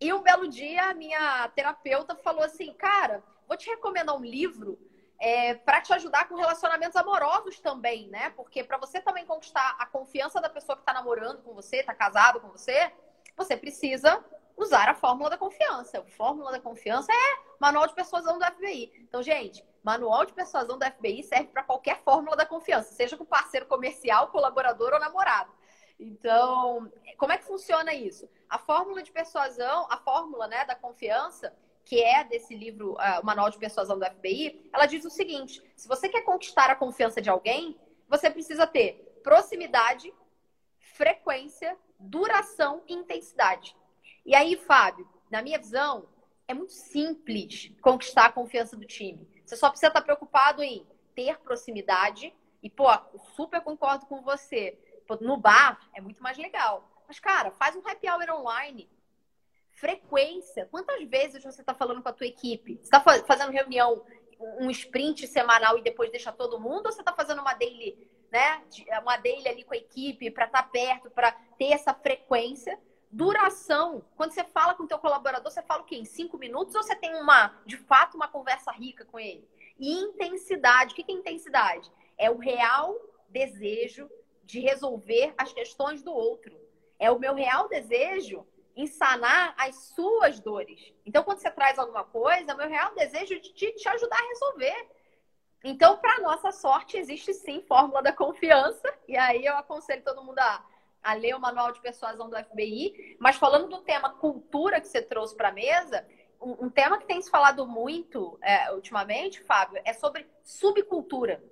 S3: E um belo dia, a minha terapeuta falou assim, cara, vou te recomendar um livro é, para te ajudar com relacionamentos amorosos também, né? Porque para você também conquistar a confiança da pessoa que está namorando com você, está casado com você, você precisa usar a fórmula da confiança. A fórmula da confiança é manual de persuasão do FBI. Então, gente, manual de persuasão do FBI serve para qualquer fórmula da confiança, seja com parceiro comercial, colaborador ou namorado. Então, como é que funciona isso? A fórmula de persuasão, a fórmula né, da confiança, que é desse livro, uh, o Manual de Persuasão do FBI, ela diz o seguinte: se você quer conquistar a confiança de alguém, você precisa ter proximidade, frequência, duração e intensidade. E aí, Fábio, na minha visão, é muito simples conquistar a confiança do time. Você só precisa estar preocupado em ter proximidade. E, pô, super concordo com você. Pô, no bar é muito mais legal. Mas, cara, faz um happy hour online frequência. Quantas vezes você está falando com a tua equipe? Você está fazendo reunião, um sprint semanal e depois deixa todo mundo? Ou você está fazendo uma daily, né? Uma daily ali com a equipe para estar tá perto, para ter essa frequência? Duração. Quando você fala com o teu colaborador, você fala o quê? Em cinco minutos ou você tem uma, de fato, uma conversa rica com ele? E intensidade. O que é intensidade? É o real desejo de resolver as questões do outro. É o meu real desejo em sanar as suas dores. Então, quando você traz alguma coisa, meu real desejo é de te ajudar a resolver. Então, para nossa sorte, existe sim fórmula da confiança. E aí eu aconselho todo mundo a, a ler o manual de persuasão do FBI. Mas falando do tema cultura que você trouxe para a mesa, um, um, tema que tem se falado muito é, ultimamente, Fábio, é sobre subcultura.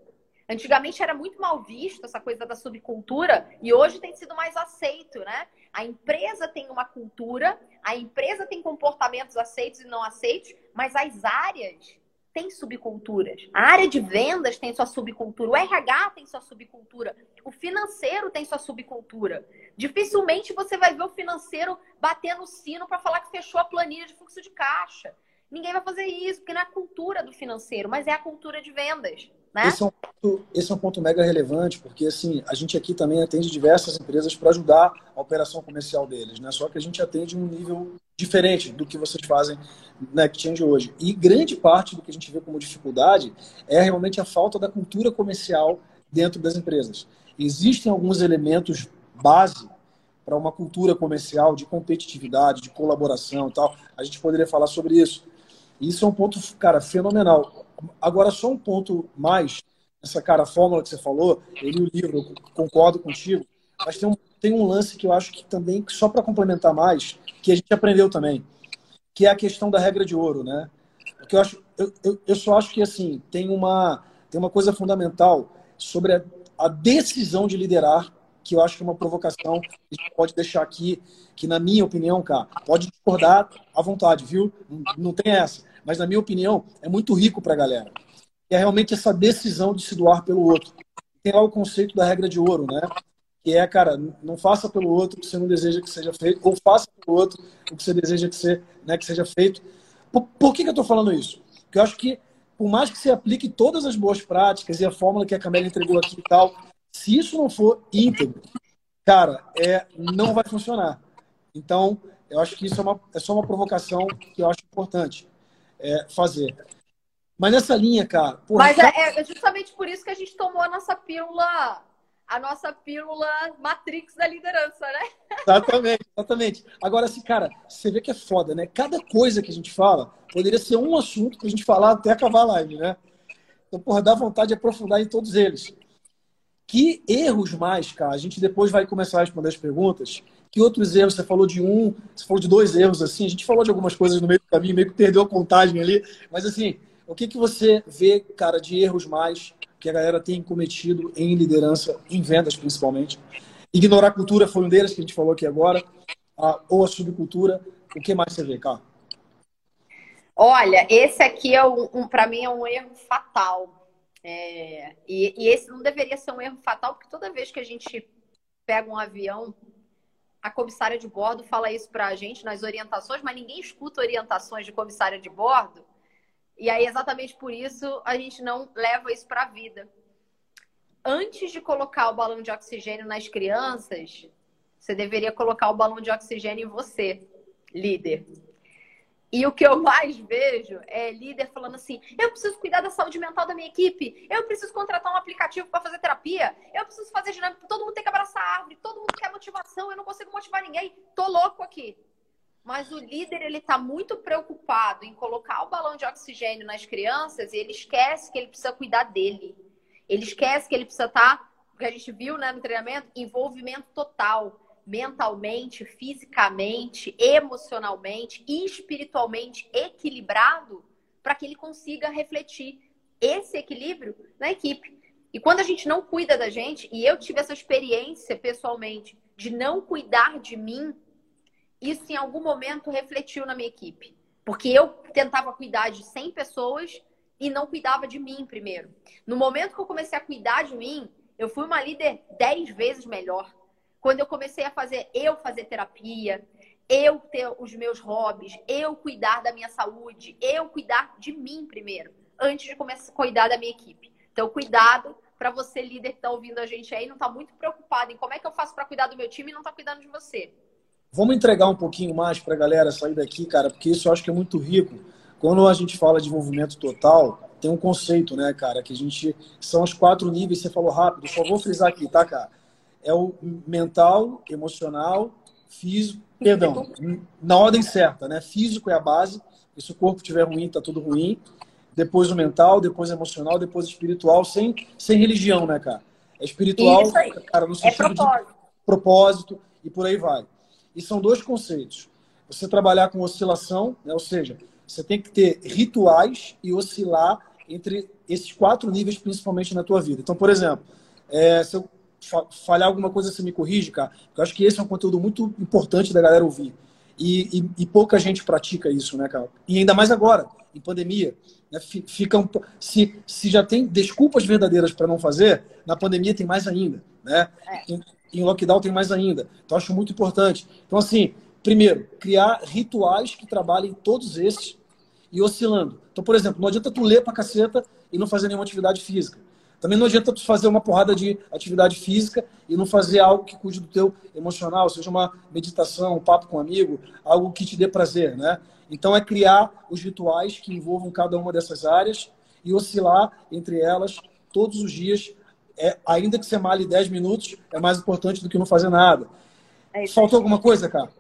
S3: Antigamente era muito mal visto essa coisa da subcultura e hoje tem sido mais aceito, né? A empresa tem uma cultura, a empresa tem comportamentos aceitos e não aceitos, mas as áreas têm subculturas. A área de vendas tem sua subcultura, o RH tem sua subcultura, o financeiro tem sua subcultura. Dificilmente você vai ver o financeiro bater no sino para falar que fechou a planilha de fluxo de caixa. Ninguém vai fazer isso, porque não é a cultura do financeiro, mas é a cultura de vendas. Né?
S2: Esse, é um ponto, esse é um ponto mega relevante, porque assim, a gente aqui também atende diversas empresas para ajudar a operação comercial deles, né? Só que a gente atende um nível diferente do que vocês fazem na Exchange hoje. E grande parte do que a gente vê como dificuldade é realmente a falta da cultura comercial dentro das empresas. Existem alguns elementos base para uma cultura comercial de competitividade, de colaboração e tal. A gente poderia falar sobre isso. Isso é um ponto, cara, fenomenal. Agora, só um ponto mais, essa cara, a fórmula que você falou, eu li o livro, concordo contigo, mas tem um, tem um lance que eu acho que também, só para complementar mais, que a gente aprendeu também, que é a questão da regra de ouro, né? Porque eu, acho, eu, eu, eu só acho que, assim, tem uma, tem uma coisa fundamental sobre a, a decisão de liderar que eu acho que é uma provocação que a gente pode deixar aqui, que na minha opinião, cara, pode discordar à vontade, viu? Não, não tem essa. Mas na minha opinião, é muito rico para a galera. E é realmente essa decisão de se doar pelo outro. Tem lá o conceito da regra de ouro, né? Que é, cara, não faça pelo outro o que você não deseja que seja feito, ou faça pelo outro o que você deseja que, você, né, que seja feito. Por, por que, que eu estou falando isso? Porque eu acho que, por mais que você aplique todas as boas práticas e a fórmula que a Camélia entregou aqui e tal, se isso não for íntegro, cara, é, não vai funcionar. Então, eu acho que isso é, uma, é só uma provocação que eu acho importante é, fazer. Mas nessa linha, cara.
S3: Porra, Mas é, é, justamente por isso que a gente tomou a nossa pílula, a nossa pílula Matrix da liderança, né?
S2: Exatamente, exatamente. Agora, assim, cara, você vê que é foda, né? Cada coisa que a gente fala poderia ser um assunto pra gente falar até acabar a live, né? Então, porra, dá vontade de aprofundar em todos eles. Que erros mais, cara? A gente depois vai começar a responder as perguntas. Que outros erros? Você falou de um, você falou de dois erros, assim. A gente falou de algumas coisas no meio do caminho, meio que perdeu a contagem ali. Mas, assim, o que, que você vê, cara, de erros mais que a galera tem cometido em liderança, em vendas principalmente? Ignorar a cultura foi um deles que a gente falou aqui agora, a, ou a subcultura. O que mais você vê, cara?
S3: Olha, esse aqui é um, um para mim é um erro fatal. É, e, e, esse não deveria ser um erro fatal, porque toda vez que a gente pega um avião, a comissária de bordo fala isso para a gente nas orientações, mas ninguém escuta orientações de comissária de bordo. E aí, exatamente por isso, a gente não leva isso para a vida. Antes de colocar o balão de oxigênio nas crianças, você deveria colocar o balão de oxigênio em você, líder. E o que eu mais vejo é líder falando assim: eu preciso cuidar da saúde mental da minha equipe, eu preciso contratar um aplicativo para fazer terapia, eu preciso fazer dinâmica, todo mundo tem que abraçar a árvore, todo mundo quer motivação, eu não consigo motivar ninguém, tô louco aqui. Mas o líder ele está muito preocupado em colocar o balão de oxigênio nas crianças e ele esquece que ele precisa cuidar dele. Ele esquece que ele precisa estar, tá, o que a gente viu né, no treinamento, envolvimento total mentalmente, fisicamente, emocionalmente e espiritualmente equilibrado para que ele consiga refletir esse equilíbrio na equipe. E quando a gente não cuida da gente, e eu tive essa experiência pessoalmente de não cuidar de mim, isso em algum momento refletiu na minha equipe. Porque eu tentava cuidar de 100 pessoas e não cuidava de mim primeiro. No momento que eu comecei a cuidar de mim, eu fui uma líder 10 vezes melhor. Quando eu comecei a fazer, eu fazer terapia, eu ter os meus hobbies, eu cuidar da minha saúde, eu cuidar de mim primeiro, antes de começar a cuidar da minha equipe. Então, cuidado para você, líder que está ouvindo a gente aí, não está muito preocupado em como é que eu faço para cuidar do meu time e não está cuidando de você.
S2: Vamos entregar um pouquinho mais para a galera sair daqui, cara, porque isso eu acho que é muito rico. Quando a gente fala de envolvimento total, tem um conceito, né, cara, que a gente. São os quatro níveis, você falou rápido, só vou frisar aqui, tá, cara? É o mental, emocional, físico, perdão, na ordem certa, né? Físico é a base, e se o corpo estiver ruim, tá tudo ruim. Depois o mental, depois o emocional, depois o espiritual, sem, sem religião, né, cara? É espiritual, cara, no é sentido é propósito. de propósito e por aí vai. E são dois conceitos. Você trabalhar com oscilação, né? ou seja, você tem que ter rituais e oscilar entre esses quatro níveis, principalmente na tua vida. Então, por exemplo, é, se eu falhar alguma coisa, você me corrige, cara. Eu acho que esse é um conteúdo muito importante da galera ouvir. E, e, e pouca gente pratica isso, né, cara? E ainda mais agora, em pandemia. Né? Fica um, se, se já tem desculpas verdadeiras para não fazer, na pandemia tem mais ainda, né? É. Em, em lockdown tem mais ainda. Então, acho muito importante. Então, assim, primeiro, criar rituais que trabalhem todos esses e oscilando. Então, por exemplo, não adianta tu ler pra caceta e não fazer nenhuma atividade física. Também não adianta tu fazer uma porrada de atividade física e não fazer algo que cuide do teu emocional, seja uma meditação, um papo com um amigo, algo que te dê prazer, né? Então é criar os rituais que envolvam cada uma dessas áreas e oscilar entre elas todos os dias. É, ainda que você male 10 minutos, é mais importante do que não fazer nada. É Faltou alguma coisa, cara?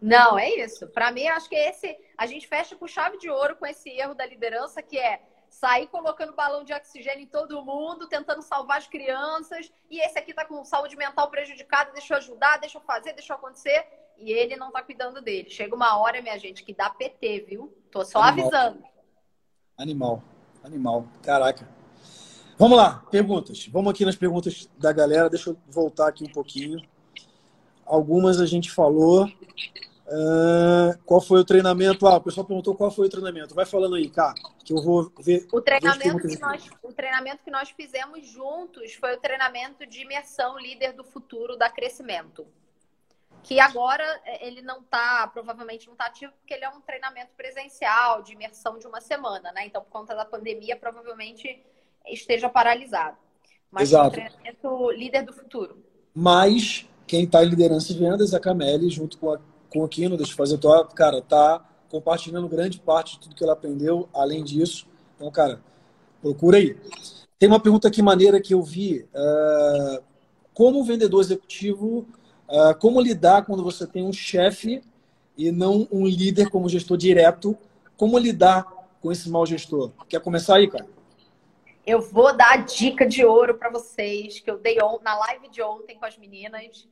S3: Não, é isso. Para mim, acho que esse a gente fecha com chave de ouro com esse erro da liderança que é sair colocando balão de oxigênio em todo mundo, tentando salvar as crianças, e esse aqui tá com saúde mental prejudicada, deixa eu ajudar, deixa eu fazer, deixa eu acontecer, e ele não tá cuidando dele. Chega uma hora, minha gente, que dá PT, viu? Tô só Animal. avisando.
S2: Animal. Animal. Caraca. Vamos lá, perguntas. Vamos aqui nas perguntas da galera. Deixa eu voltar aqui um pouquinho. Algumas a gente falou. Uh, qual foi o treinamento? Ah, o pessoal perguntou qual foi o treinamento. Vai falando aí, cá, que eu vou ver.
S3: O treinamento, que nós, o treinamento que nós fizemos juntos foi o treinamento de imersão líder do futuro da crescimento. Que agora é, ele não está, provavelmente não está ativo, porque ele é um treinamento presencial, de imersão de uma semana, né? Então, por conta da pandemia, provavelmente esteja paralisado. Mas Exato. é um treinamento líder do futuro.
S2: Mas quem está em liderança de vendas, a Cameli, junto com, a, com o Kino, deixa eu fazer tua, cara, tá compartilhando grande parte de tudo que ela aprendeu, além disso. Então, cara, procura aí. Tem uma pergunta aqui maneira que eu vi. Uh, como vendedor executivo, uh, como lidar quando você tem um chefe e não um líder como gestor direto? Como lidar com esse mau gestor? Quer começar aí, cara?
S3: Eu vou dar a dica de ouro para vocês que eu dei na live de ontem com as meninas.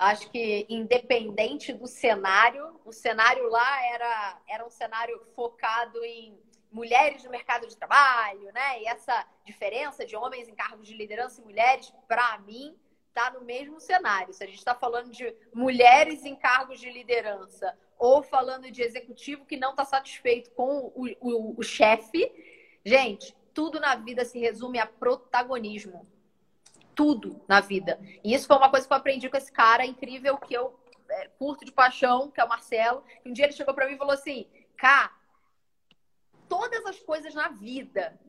S3: Acho que independente do cenário, o cenário lá era, era um cenário focado em mulheres no mercado de trabalho, né? E essa diferença de homens em cargos de liderança e mulheres, para mim, está no mesmo cenário. Se a gente está falando de mulheres em cargos de liderança ou falando de executivo que não está satisfeito com o, o, o chefe, gente, tudo na vida se resume a protagonismo tudo na vida. E isso foi uma coisa que eu aprendi com esse cara incrível que eu é, curto de paixão, que é o Marcelo. Um dia ele chegou para mim e falou assim: Cá, todas as coisas na vida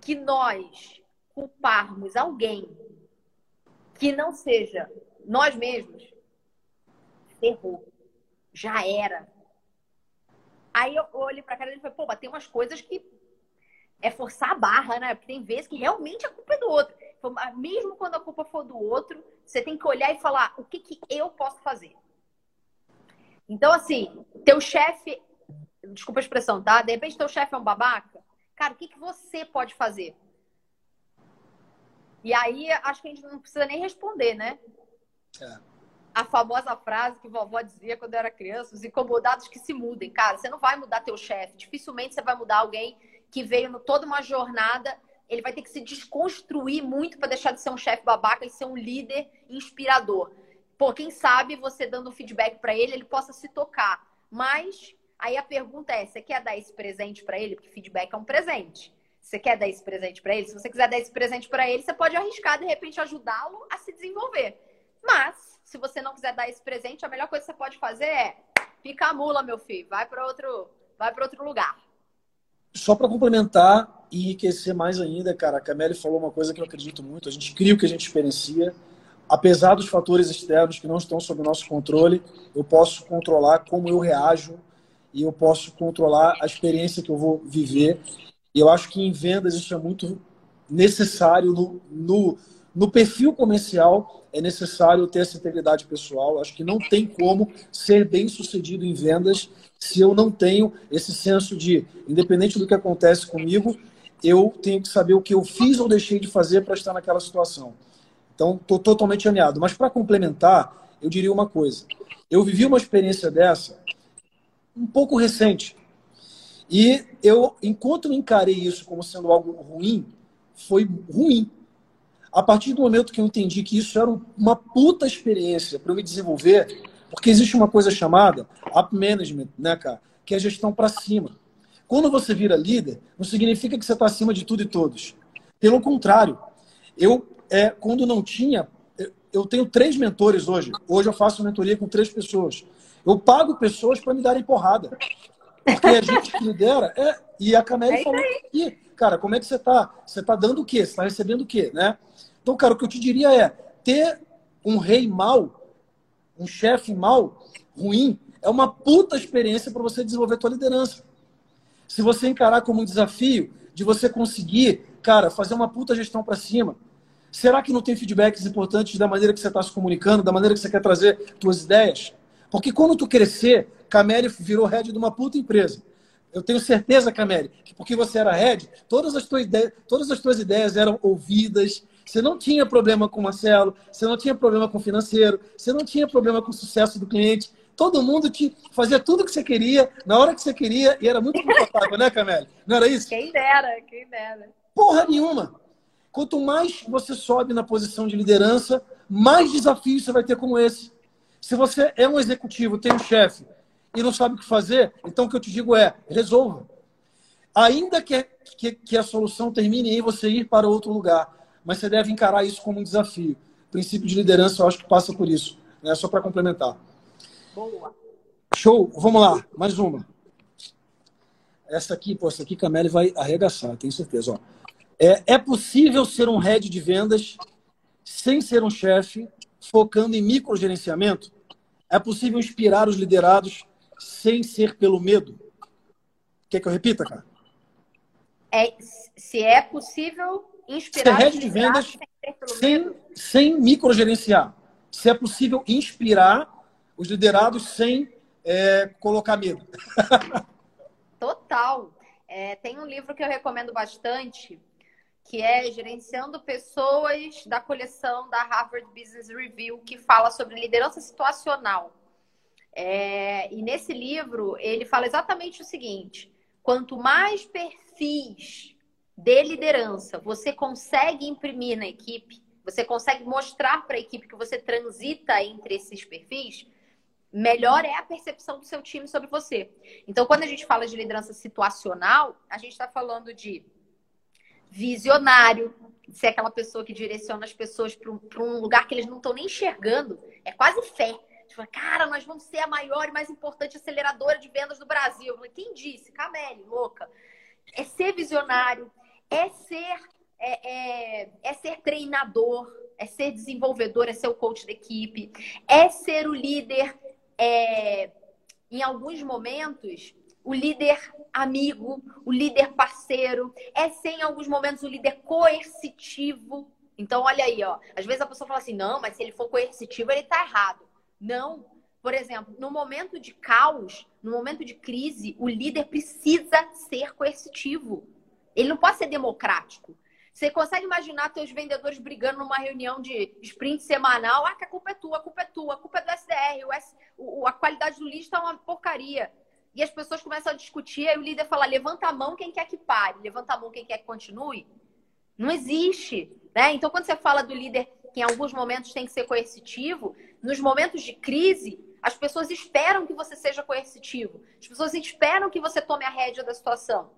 S3: que nós culparmos alguém que não seja nós mesmos, ferrou. Já era. Aí eu olhei pra cara e falei, pô, mas tem umas coisas que é forçar a barra, né? Porque tem vezes que realmente a culpa é do outro. Mesmo quando a culpa for do outro, você tem que olhar e falar o que, que eu posso fazer. Então, assim, teu chefe. Desculpa a expressão, tá? De repente, teu chefe é um babaca. Cara, o que, que você pode fazer? E aí, acho que a gente não precisa nem responder, né? É. A famosa frase que vovó dizia quando eu era criança: os incomodados que se mudem. Cara, você não vai mudar teu chefe. Dificilmente você vai mudar alguém que veio no, toda uma jornada ele vai ter que se desconstruir muito para deixar de ser um chefe babaca e ser um líder inspirador. Pô, quem sabe você dando um feedback para ele, ele possa se tocar. Mas aí a pergunta é: você quer dar esse presente para ele? Porque feedback é um presente. Você quer dar esse presente para ele? Se você quiser dar esse presente para ele, você pode arriscar de repente ajudá-lo a se desenvolver. Mas se você não quiser dar esse presente, a melhor coisa que você pode fazer é pica a mula, meu filho, vai para outro, vai para outro lugar.
S2: Só para complementar, e enriquecer mais ainda, cara, a Camille falou uma coisa que eu acredito muito, a gente cria o que a gente experiencia, apesar dos fatores externos que não estão sob nosso controle, eu posso controlar como eu reajo e eu posso controlar a experiência que eu vou viver. E eu acho que em vendas isso é muito necessário no, no, no perfil comercial é necessário ter essa integridade pessoal. Acho que não tem como ser bem sucedido em vendas se eu não tenho esse senso de, independente do que acontece comigo, eu tenho que saber o que eu fiz ou deixei de fazer para estar naquela situação. Então, estou totalmente alinhado. Mas para complementar, eu diria uma coisa. Eu vivi uma experiência dessa um pouco recente. E eu, enquanto eu encarei isso como sendo algo ruim, foi ruim. A partir do momento que eu entendi que isso era uma puta experiência para eu me desenvolver, porque existe uma coisa chamada up management, né, cara? Que é gestão para cima. Quando você vira líder, não significa que você está acima de tudo e todos. Pelo contrário, eu, é, quando não tinha, eu tenho três mentores hoje. Hoje eu faço mentoria com três pessoas. Eu pago pessoas para me darem porrada. Porque a gente que lidera. É, e a Cameli é falou aqui, cara, como é que você está? Você está dando o quê? Você está recebendo o quê? Né? Então, cara, o que eu te diria é ter um rei mau, um chefe mau, ruim, é uma puta experiência para você desenvolver a tua liderança. Se você encarar como um desafio de você conseguir, cara, fazer uma puta gestão para cima, Será que não tem feedbacks importantes da maneira que você está se comunicando, da maneira que você quer trazer suas ideias? Porque quando tu crescer, Cameli virou head de uma puta empresa. Eu tenho certeza, Cameli, que porque você era head, todas as, tuas ideias, todas as tuas ideias eram ouvidas. Você não tinha problema com o Marcelo, você não tinha problema com o financeiro, você não tinha problema com o sucesso do cliente. Todo mundo te fazia tudo o que você queria, na hora que você queria, e era muito confortável, né, Cameli? Não era isso?
S3: Quem dera, quem dera.
S2: Porra nenhuma. Quanto mais você sobe na posição de liderança, mais desafios você vai ter como esse. Se você é um executivo, tem um chefe e não sabe o que fazer, então o que eu te digo é: resolva. Ainda que, que, que a solução termine em você ir para outro lugar, mas você deve encarar isso como um desafio. O princípio de liderança, eu acho que passa por isso. Né? Só para complementar.
S3: Boa.
S2: Show, vamos lá, mais uma. Essa aqui, pô, essa aqui Camille vai arregaçar, tenho certeza. Ó. É, é possível ser um head de vendas sem ser um chefe, focando em microgerenciamento? É possível inspirar os liderados sem ser pelo medo? Quer que eu repita, cara?
S3: É, se é possível inspirar
S2: ser head de vendas sem, sem, microgerenciar. Se é possível inspirar os liderados sem é, colocar medo.
S3: Total. É, tem um livro que eu recomendo bastante, que é Gerenciando Pessoas, da coleção da Harvard Business Review, que fala sobre liderança situacional. É, e nesse livro, ele fala exatamente o seguinte: quanto mais perfis de liderança você consegue imprimir na equipe, você consegue mostrar para a equipe que você transita entre esses perfis, melhor é a percepção do seu time sobre você. Então, quando a gente fala de liderança situacional, a gente está falando de visionário, ser aquela pessoa que direciona as pessoas para um, um, lugar que eles não estão nem enxergando. É quase fé. Tipo, cara, nós vamos ser a maior e mais importante aceleradora de vendas do Brasil. Quem disse? Cameli, louca. É ser visionário, é ser, é, é, é ser treinador, é ser desenvolvedor, é ser o coach da equipe, é ser o líder. É, em alguns momentos, o líder amigo, o líder parceiro, é ser em alguns momentos o líder coercitivo. Então, olha aí, ó. Às vezes a pessoa fala assim: não, mas se ele for coercitivo, ele tá errado. Não. Por exemplo, no momento de caos, no momento de crise, o líder precisa ser coercitivo. Ele não pode ser democrático. Você consegue imaginar teus vendedores brigando numa reunião de sprint semanal? Ah, que a culpa é tua, a culpa é tua, a culpa é do SDR, o S... o, a qualidade do lixo está uma porcaria e as pessoas começam a discutir, aí o líder fala: levanta a mão quem quer que pare, levanta a mão quem quer que continue. Não existe. Né? Então, quando você fala do líder que em alguns momentos tem que ser coercitivo, nos momentos de crise, as pessoas esperam que você seja coercitivo. As pessoas esperam que você tome a rédea da situação.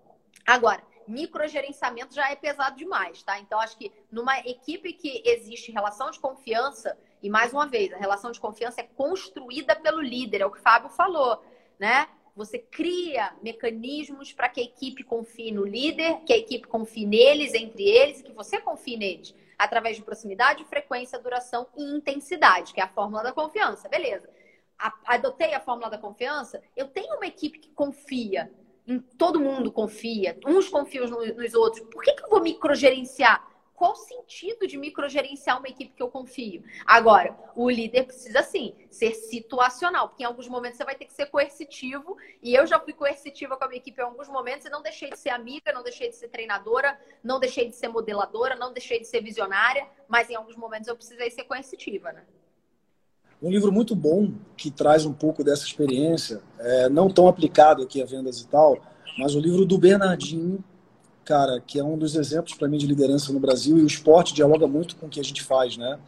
S3: Agora, microgerenciamento já é pesado demais, tá? Então, acho que numa equipe que existe relação de confiança, e mais uma vez, a relação de confiança é construída pelo líder, é o que o Fábio falou, né? Você cria mecanismos para que a equipe confie no líder, que a equipe confie neles, entre eles, e que você confie neles. Através de proximidade, frequência, duração e intensidade, que é a fórmula da confiança. Beleza. Adotei a fórmula da confiança, eu tenho uma equipe que confia. Em todo mundo confia, uns confiam nos outros. Por que, que eu vou microgerenciar? qual o sentido de microgerenciar uma equipe que eu confio? Agora, o líder precisa sim ser situacional, porque em alguns momentos você vai ter que ser coercitivo, e eu já fui coercitiva com a minha equipe em alguns momentos e não deixei de ser amiga, não deixei de ser treinadora, não deixei de ser modeladora, não deixei de ser visionária, mas em alguns momentos eu precisei ser coercitiva, né?
S2: Um livro muito bom que traz um pouco dessa experiência, é, não tão aplicado aqui a vendas e tal, mas o livro do Bernardinho, cara, que é um dos exemplos para mim de liderança no Brasil e o esporte dialoga muito com o que a gente faz, né?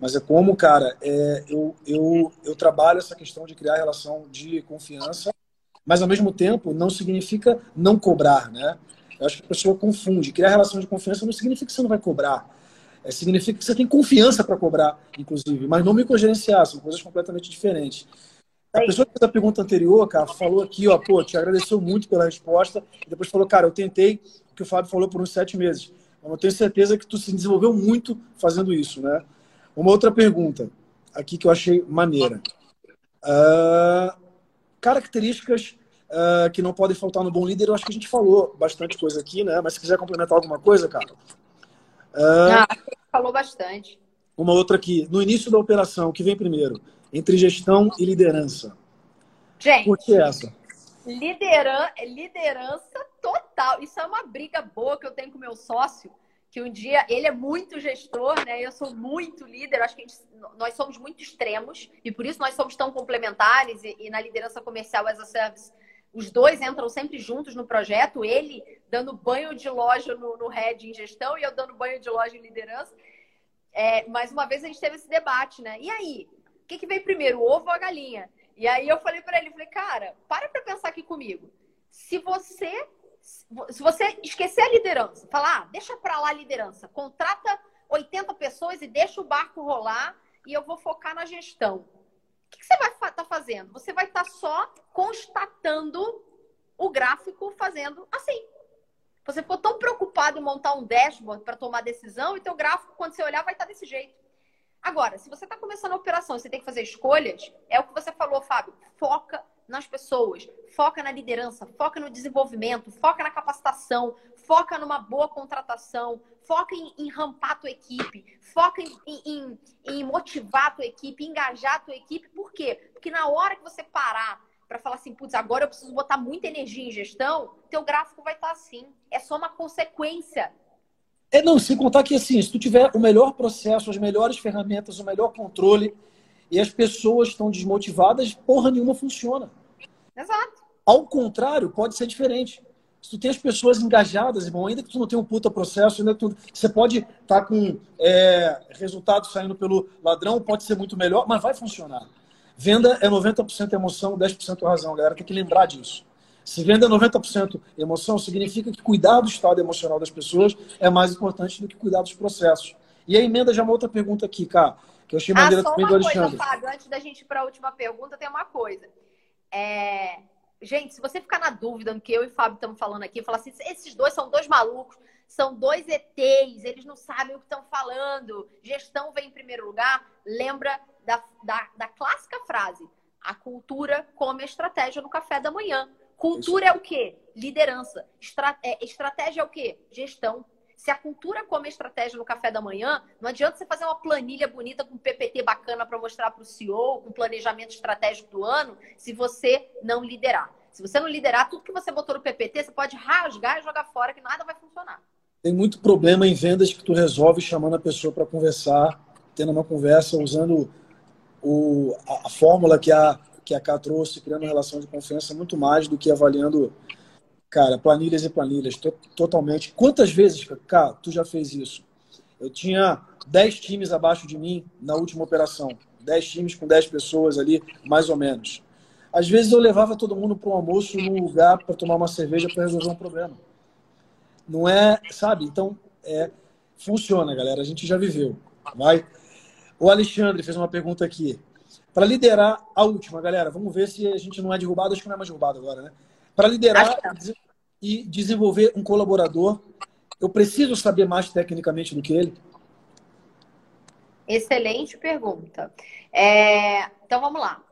S2: Mas é como, cara, é, eu, eu, eu trabalho essa questão de criar relação de confiança, mas ao mesmo tempo não significa não cobrar, né? Eu acho que a pessoa confunde. Criar relação de confiança não significa que você não vai cobrar. É, significa que você tem confiança para cobrar, inclusive, mas não microgerenciar, são coisas completamente diferentes. A pessoa que fez a pergunta anterior, cara, falou aqui, ó, pô, te agradeceu muito pela resposta, e depois falou, cara, eu tentei o que o Fábio falou por uns sete meses. Mas eu tenho certeza que tu se desenvolveu muito fazendo isso, né? Uma outra pergunta, aqui que eu achei maneira. Uh, características uh, que não podem faltar no bom líder, eu acho que a gente falou bastante coisa aqui, né? Mas se quiser complementar alguma coisa, cara.
S3: Uh, ah, falou bastante.
S2: Uma outra aqui. No início da operação, o que vem primeiro? Entre gestão e liderança.
S3: Gente.
S2: Por que essa?
S3: Lideran liderança total. Isso é uma briga boa que eu tenho com meu sócio, que um dia ele é muito gestor, né? Eu sou muito líder. acho que gente, nós somos muito extremos e por isso nós somos tão complementares. E, e na liderança comercial as a service, os dois entram sempre juntos no projeto. Ele dando banho de loja no, no head em gestão e eu dando banho de loja em liderança. É, mais uma vez a gente teve esse debate, né? E aí, o que, que veio primeiro, o ovo ou a galinha? E aí eu falei para ele, falei, cara, para para pensar aqui comigo. Se você se você esquecer a liderança, falar, ah, deixa para lá a liderança, contrata 80 pessoas e deixa o barco rolar e eu vou focar na gestão. O que, você vai estar tá fazendo? Você vai estar tá só constatando o gráfico fazendo assim. Você ficou tão preocupado em montar um dashboard para tomar decisão e teu gráfico, quando você olhar, vai estar tá desse jeito. Agora, se você está começando a operação você tem que fazer escolhas, é o que você falou, Fábio. Foca nas pessoas, foca na liderança, foca no desenvolvimento, foca na capacitação, foca numa boa contratação, foca em, em rampar a tua equipe, foca em, em, em motivar a tua equipe, engajar a tua equipe. Por quê? Porque na hora que você parar para falar assim, putz, agora eu preciso botar muita energia em gestão, teu gráfico vai estar tá assim. É só uma consequência.
S2: É, não, sem contar que assim, se tu tiver o melhor processo, as melhores ferramentas, o melhor controle, e as pessoas estão desmotivadas, porra nenhuma funciona.
S3: Exato.
S2: Ao contrário, pode ser diferente. Se tu tem as pessoas engajadas, irmão, ainda que tu não tenha um puta processo, ainda tu, você pode estar tá com é, resultado saindo pelo ladrão, pode ser muito melhor, mas vai funcionar. Venda é 90% emoção, 10% razão, galera. Tem que lembrar disso. Se venda é 90% emoção, significa que cuidar do estado emocional das pessoas é mais importante do que cuidar dos processos. E a emenda já é uma outra pergunta aqui, cara, que eu achei ah, maneira também do Alexandre.
S3: Coisa, Fábio, antes da gente ir para a última pergunta, tem uma coisa. É... Gente, se você ficar na dúvida no que eu e o Fábio estamos falando aqui, falar assim, esses dois são dois malucos, são dois ETs, eles não sabem o que estão falando, gestão vem em primeiro lugar, lembra da, da, da clássica frase: a cultura come a estratégia no café da manhã. Cultura é o quê? Liderança. Estra é, estratégia é o quê? Gestão. Se a cultura come a estratégia no café da manhã, não adianta você fazer uma planilha bonita com PPT bacana para mostrar para o CEO, com planejamento estratégico do ano, se você não liderar. Se você não liderar, tudo que você botou no PPT, você pode rasgar e jogar fora, que nada vai funcionar.
S2: Tem muito problema em vendas que tu resolve chamando a pessoa para conversar, tendo uma conversa usando o, a, a, fórmula que a, que a K trouxe, criando uma relação de confiança muito mais do que avaliando, cara, planilhas e planilhas, to, totalmente. Quantas vezes, K, tu já fez isso? Eu tinha 10 times abaixo de mim na última operação. 10 times com 10 pessoas ali, mais ou menos. Às vezes eu levava todo mundo para um almoço num lugar para tomar uma cerveja para resolver um problema. Não é, sabe? Então, é, funciona, galera. A gente já viveu. Vai. O Alexandre fez uma pergunta aqui. Para liderar a última, galera, vamos ver se a gente não é derrubado, acho que não é mais derrubado agora, né? Para liderar e desenvolver um colaborador, eu preciso saber mais tecnicamente do que ele?
S3: Excelente pergunta. É... Então vamos lá.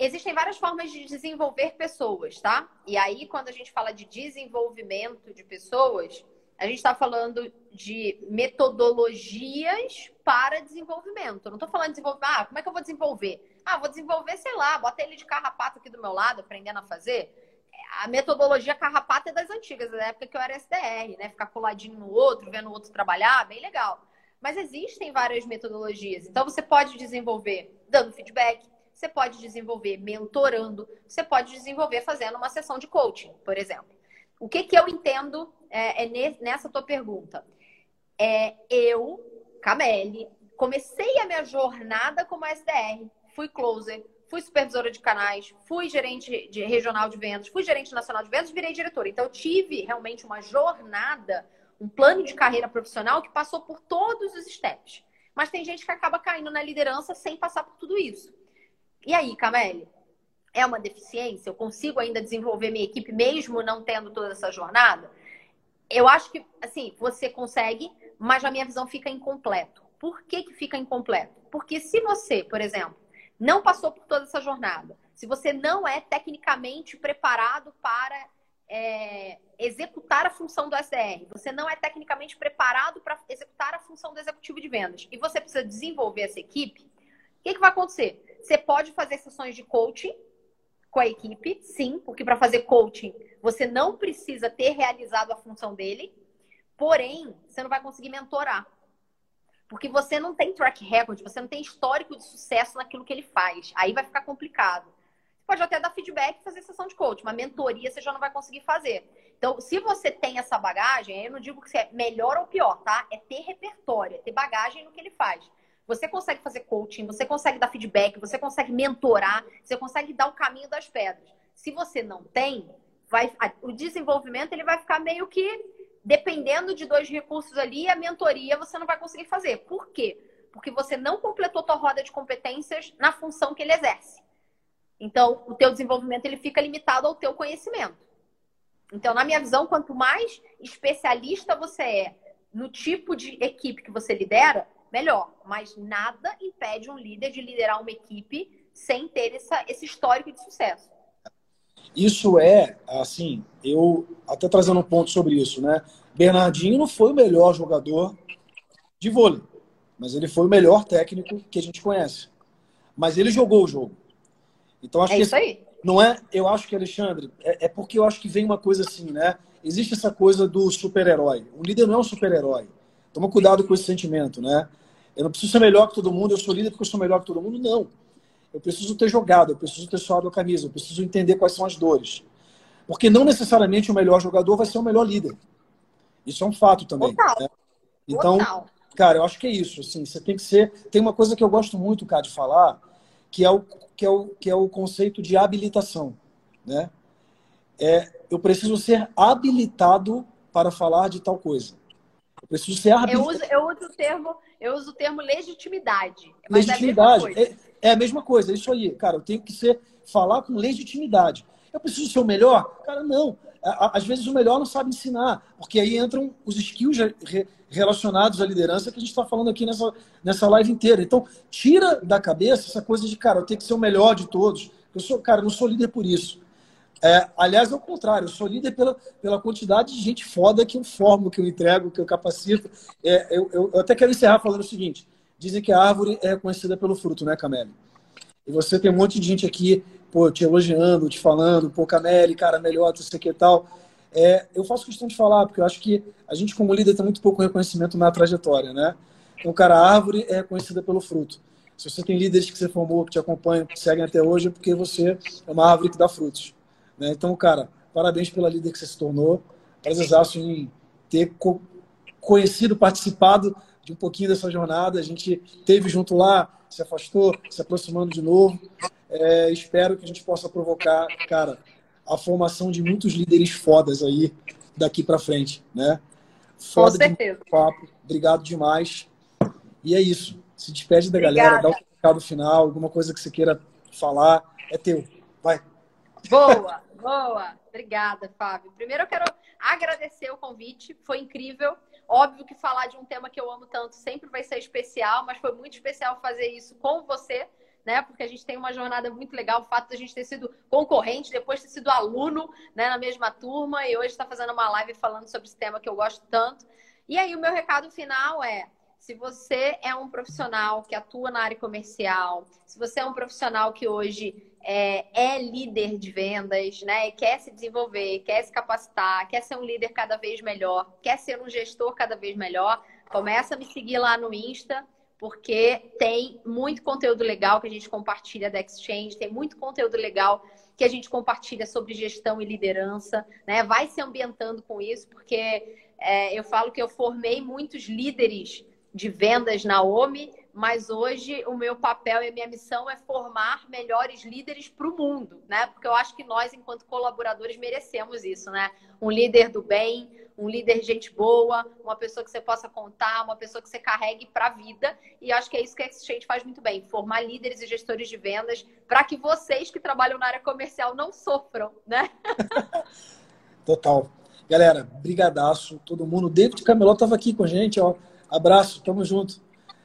S3: Existem várias formas de desenvolver pessoas, tá? E aí, quando a gente fala de desenvolvimento de pessoas, a gente está falando de metodologias para desenvolvimento. Eu não estou falando de desenvolver, ah, como é que eu vou desenvolver? Ah, vou desenvolver, sei lá, bota ele de carrapato aqui do meu lado, aprendendo a fazer. A metodologia carrapato é das antigas, da época que eu era SDR, né? Ficar coladinho no outro, vendo o outro trabalhar, bem legal. Mas existem várias metodologias. Então, você pode desenvolver dando feedback, você pode desenvolver mentorando, você pode desenvolver fazendo uma sessão de coaching, por exemplo. O que, que eu entendo é, é nessa tua pergunta? É, eu, Cameli, comecei a minha jornada como SDR, fui closer, fui supervisora de canais, fui gerente de regional de vendas, fui gerente nacional de vendas, virei diretora. Então, eu tive realmente uma jornada, um plano de carreira profissional que passou por todos os steps. Mas tem gente que acaba caindo na liderança sem passar por tudo isso. E aí, Cameli? é uma deficiência? Eu consigo ainda desenvolver minha equipe mesmo não tendo toda essa jornada? Eu acho que, assim, você consegue, mas a minha visão fica incompleto. Por que, que fica incompleto? Porque se você, por exemplo, não passou por toda essa jornada, se você não é tecnicamente preparado para é, executar a função do SDR. Você não é tecnicamente preparado para executar a função do executivo de vendas. E você precisa desenvolver essa equipe. O que, que vai acontecer? Você pode fazer sessões de coaching com a equipe, sim, porque para fazer coaching você não precisa ter realizado a função dele, porém, você não vai conseguir mentorar. Porque você não tem track record, você não tem histórico de sucesso naquilo que ele faz. Aí vai ficar complicado. Você pode até dar feedback e fazer sessão de coaching, mas mentoria você já não vai conseguir fazer. Então, se você tem essa bagagem, eu não digo que é melhor ou pior, tá? É ter repertório, é ter bagagem no que ele faz. Você consegue fazer coaching, você consegue dar feedback, você consegue mentorar, você consegue dar o caminho das pedras. Se você não tem, vai, o desenvolvimento ele vai ficar meio que dependendo de dois recursos ali, a mentoria você não vai conseguir fazer. Por quê? Porque você não completou tua roda de competências na função que ele exerce. Então, o teu desenvolvimento ele fica limitado ao teu conhecimento. Então, na minha visão, quanto mais especialista você é no tipo de equipe que você lidera, melhor. Mas nada impede um líder de liderar uma equipe sem ter essa, esse histórico de sucesso.
S2: Isso é, assim, eu até trazendo um ponto sobre isso, né? Bernardinho não foi o melhor jogador de vôlei, mas ele foi o melhor técnico que a gente conhece. Mas ele jogou o jogo. Então acho
S3: é
S2: que
S3: isso aí.
S2: não é, eu acho que Alexandre, é, é porque eu acho que vem uma coisa assim, né? Existe essa coisa do super-herói. O líder não é um super-herói. Toma cuidado com esse sentimento, né? Eu não preciso ser melhor que todo mundo, eu sou líder porque eu sou melhor que todo mundo. Não. Eu preciso ter jogado, eu preciso ter suado a camisa, eu preciso entender quais são as dores. Porque não necessariamente o melhor jogador vai ser o melhor líder. Isso é um fato também.
S3: Total.
S2: Né? Então,
S3: Total.
S2: cara, eu acho que é isso. Assim, você tem que ser. Tem uma coisa que eu gosto muito, cara, de falar, que é o, que é o, que é o conceito de habilitação. Né? É, eu preciso ser habilitado para falar de tal coisa. Eu preciso ser habilitado.
S3: Eu uso, eu uso o termo, eu uso o termo legitimidade. Mas
S2: legitimidade.
S3: É.
S2: É, é a mesma coisa, é isso aí. Cara, eu tenho que ser falar com legitimidade. Eu preciso ser o melhor? Cara, não. Às vezes o melhor não sabe ensinar, porque aí entram os skills relacionados à liderança que a gente está falando aqui nessa, nessa live inteira. Então, tira da cabeça essa coisa de, cara, eu tenho que ser o melhor de todos. Eu sou, cara, eu não sou líder por isso. É, aliás, ao contrário, eu sou líder pela, pela quantidade de gente foda que eu formo, que eu entrego, que eu capacito. É, eu, eu, eu, até quero encerrar falando o seguinte: dizem que a árvore é conhecida pelo fruto, né, Camille? E você tem um monte de gente aqui pô, te elogiando, te falando, pô, Cameli, cara, melhor, não sei que tal. É, eu faço questão de falar, porque eu acho que a gente, como líder, tem muito pouco reconhecimento na trajetória, né? Então, cara, a árvore é conhecida pelo fruto. Se você tem líderes que você formou, que te acompanham, que seguem até hoje, é porque você é uma árvore que dá frutos. Né? Então, cara, parabéns pela líder que você se tornou. Prazerzaço em ter co conhecido, participado de um pouquinho dessa jornada. A gente teve junto lá, se afastou, se aproximando de novo. É, espero que a gente possa provocar, cara, a formação de muitos líderes fodas aí daqui para frente, né?
S3: Foda Com certeza.
S2: papo. Obrigado demais. E é isso. Se despede da Obrigada. galera, dá um recado final, alguma coisa que você queira falar, é teu. Vai.
S3: Boa, boa. Obrigada, Fábio. Primeiro eu quero agradecer o convite, foi incrível. Óbvio que falar de um tema que eu amo tanto sempre vai ser especial, mas foi muito especial fazer isso com você, né? Porque a gente tem uma jornada muito legal, o fato de a gente ter sido concorrente, depois ter sido aluno né, na mesma turma, e hoje está fazendo uma live falando sobre esse tema que eu gosto tanto. E aí, o meu recado final é: se você é um profissional que atua na área comercial, se você é um profissional que hoje é, é, líder de vendas, né? Quer se desenvolver, quer se capacitar, quer ser um líder cada vez melhor, quer ser um gestor cada vez melhor, começa a me seguir lá no Insta, porque tem muito conteúdo legal que a gente compartilha da Exchange, tem muito conteúdo legal que a gente compartilha sobre gestão e liderança, né? Vai se ambientando com isso, porque é, eu falo que eu formei muitos líderes de vendas na OMI, mas hoje o meu papel e a minha missão é formar melhores líderes para o mundo, né? Porque eu acho que nós, enquanto colaboradores, merecemos isso, né? Um líder do bem, um líder gente boa, uma pessoa que você possa contar, uma pessoa que você carregue para a vida. E acho que é isso que a Exchange faz muito bem: formar líderes e gestores de vendas para que vocês que trabalham na área comercial não sofram, né?
S2: Total. Galera, brigadaço, todo mundo. David Camelot estava aqui com a gente, ó. Abraço, tamo junto.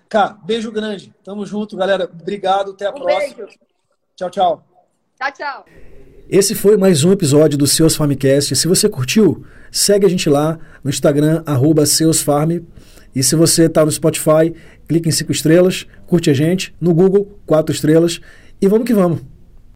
S2: Cá, beijo grande. Tamo junto, galera. Obrigado. Até a um próxima. Beijo. Tchau, tchau.
S3: Tchau, tchau.
S2: Esse foi mais um episódio do Seus Farmcast. Se você curtiu, segue a gente lá no Instagram, arroba seusfarm. E se você está no Spotify, clique em cinco estrelas, curte a gente. No Google, quatro estrelas. E vamos que vamos.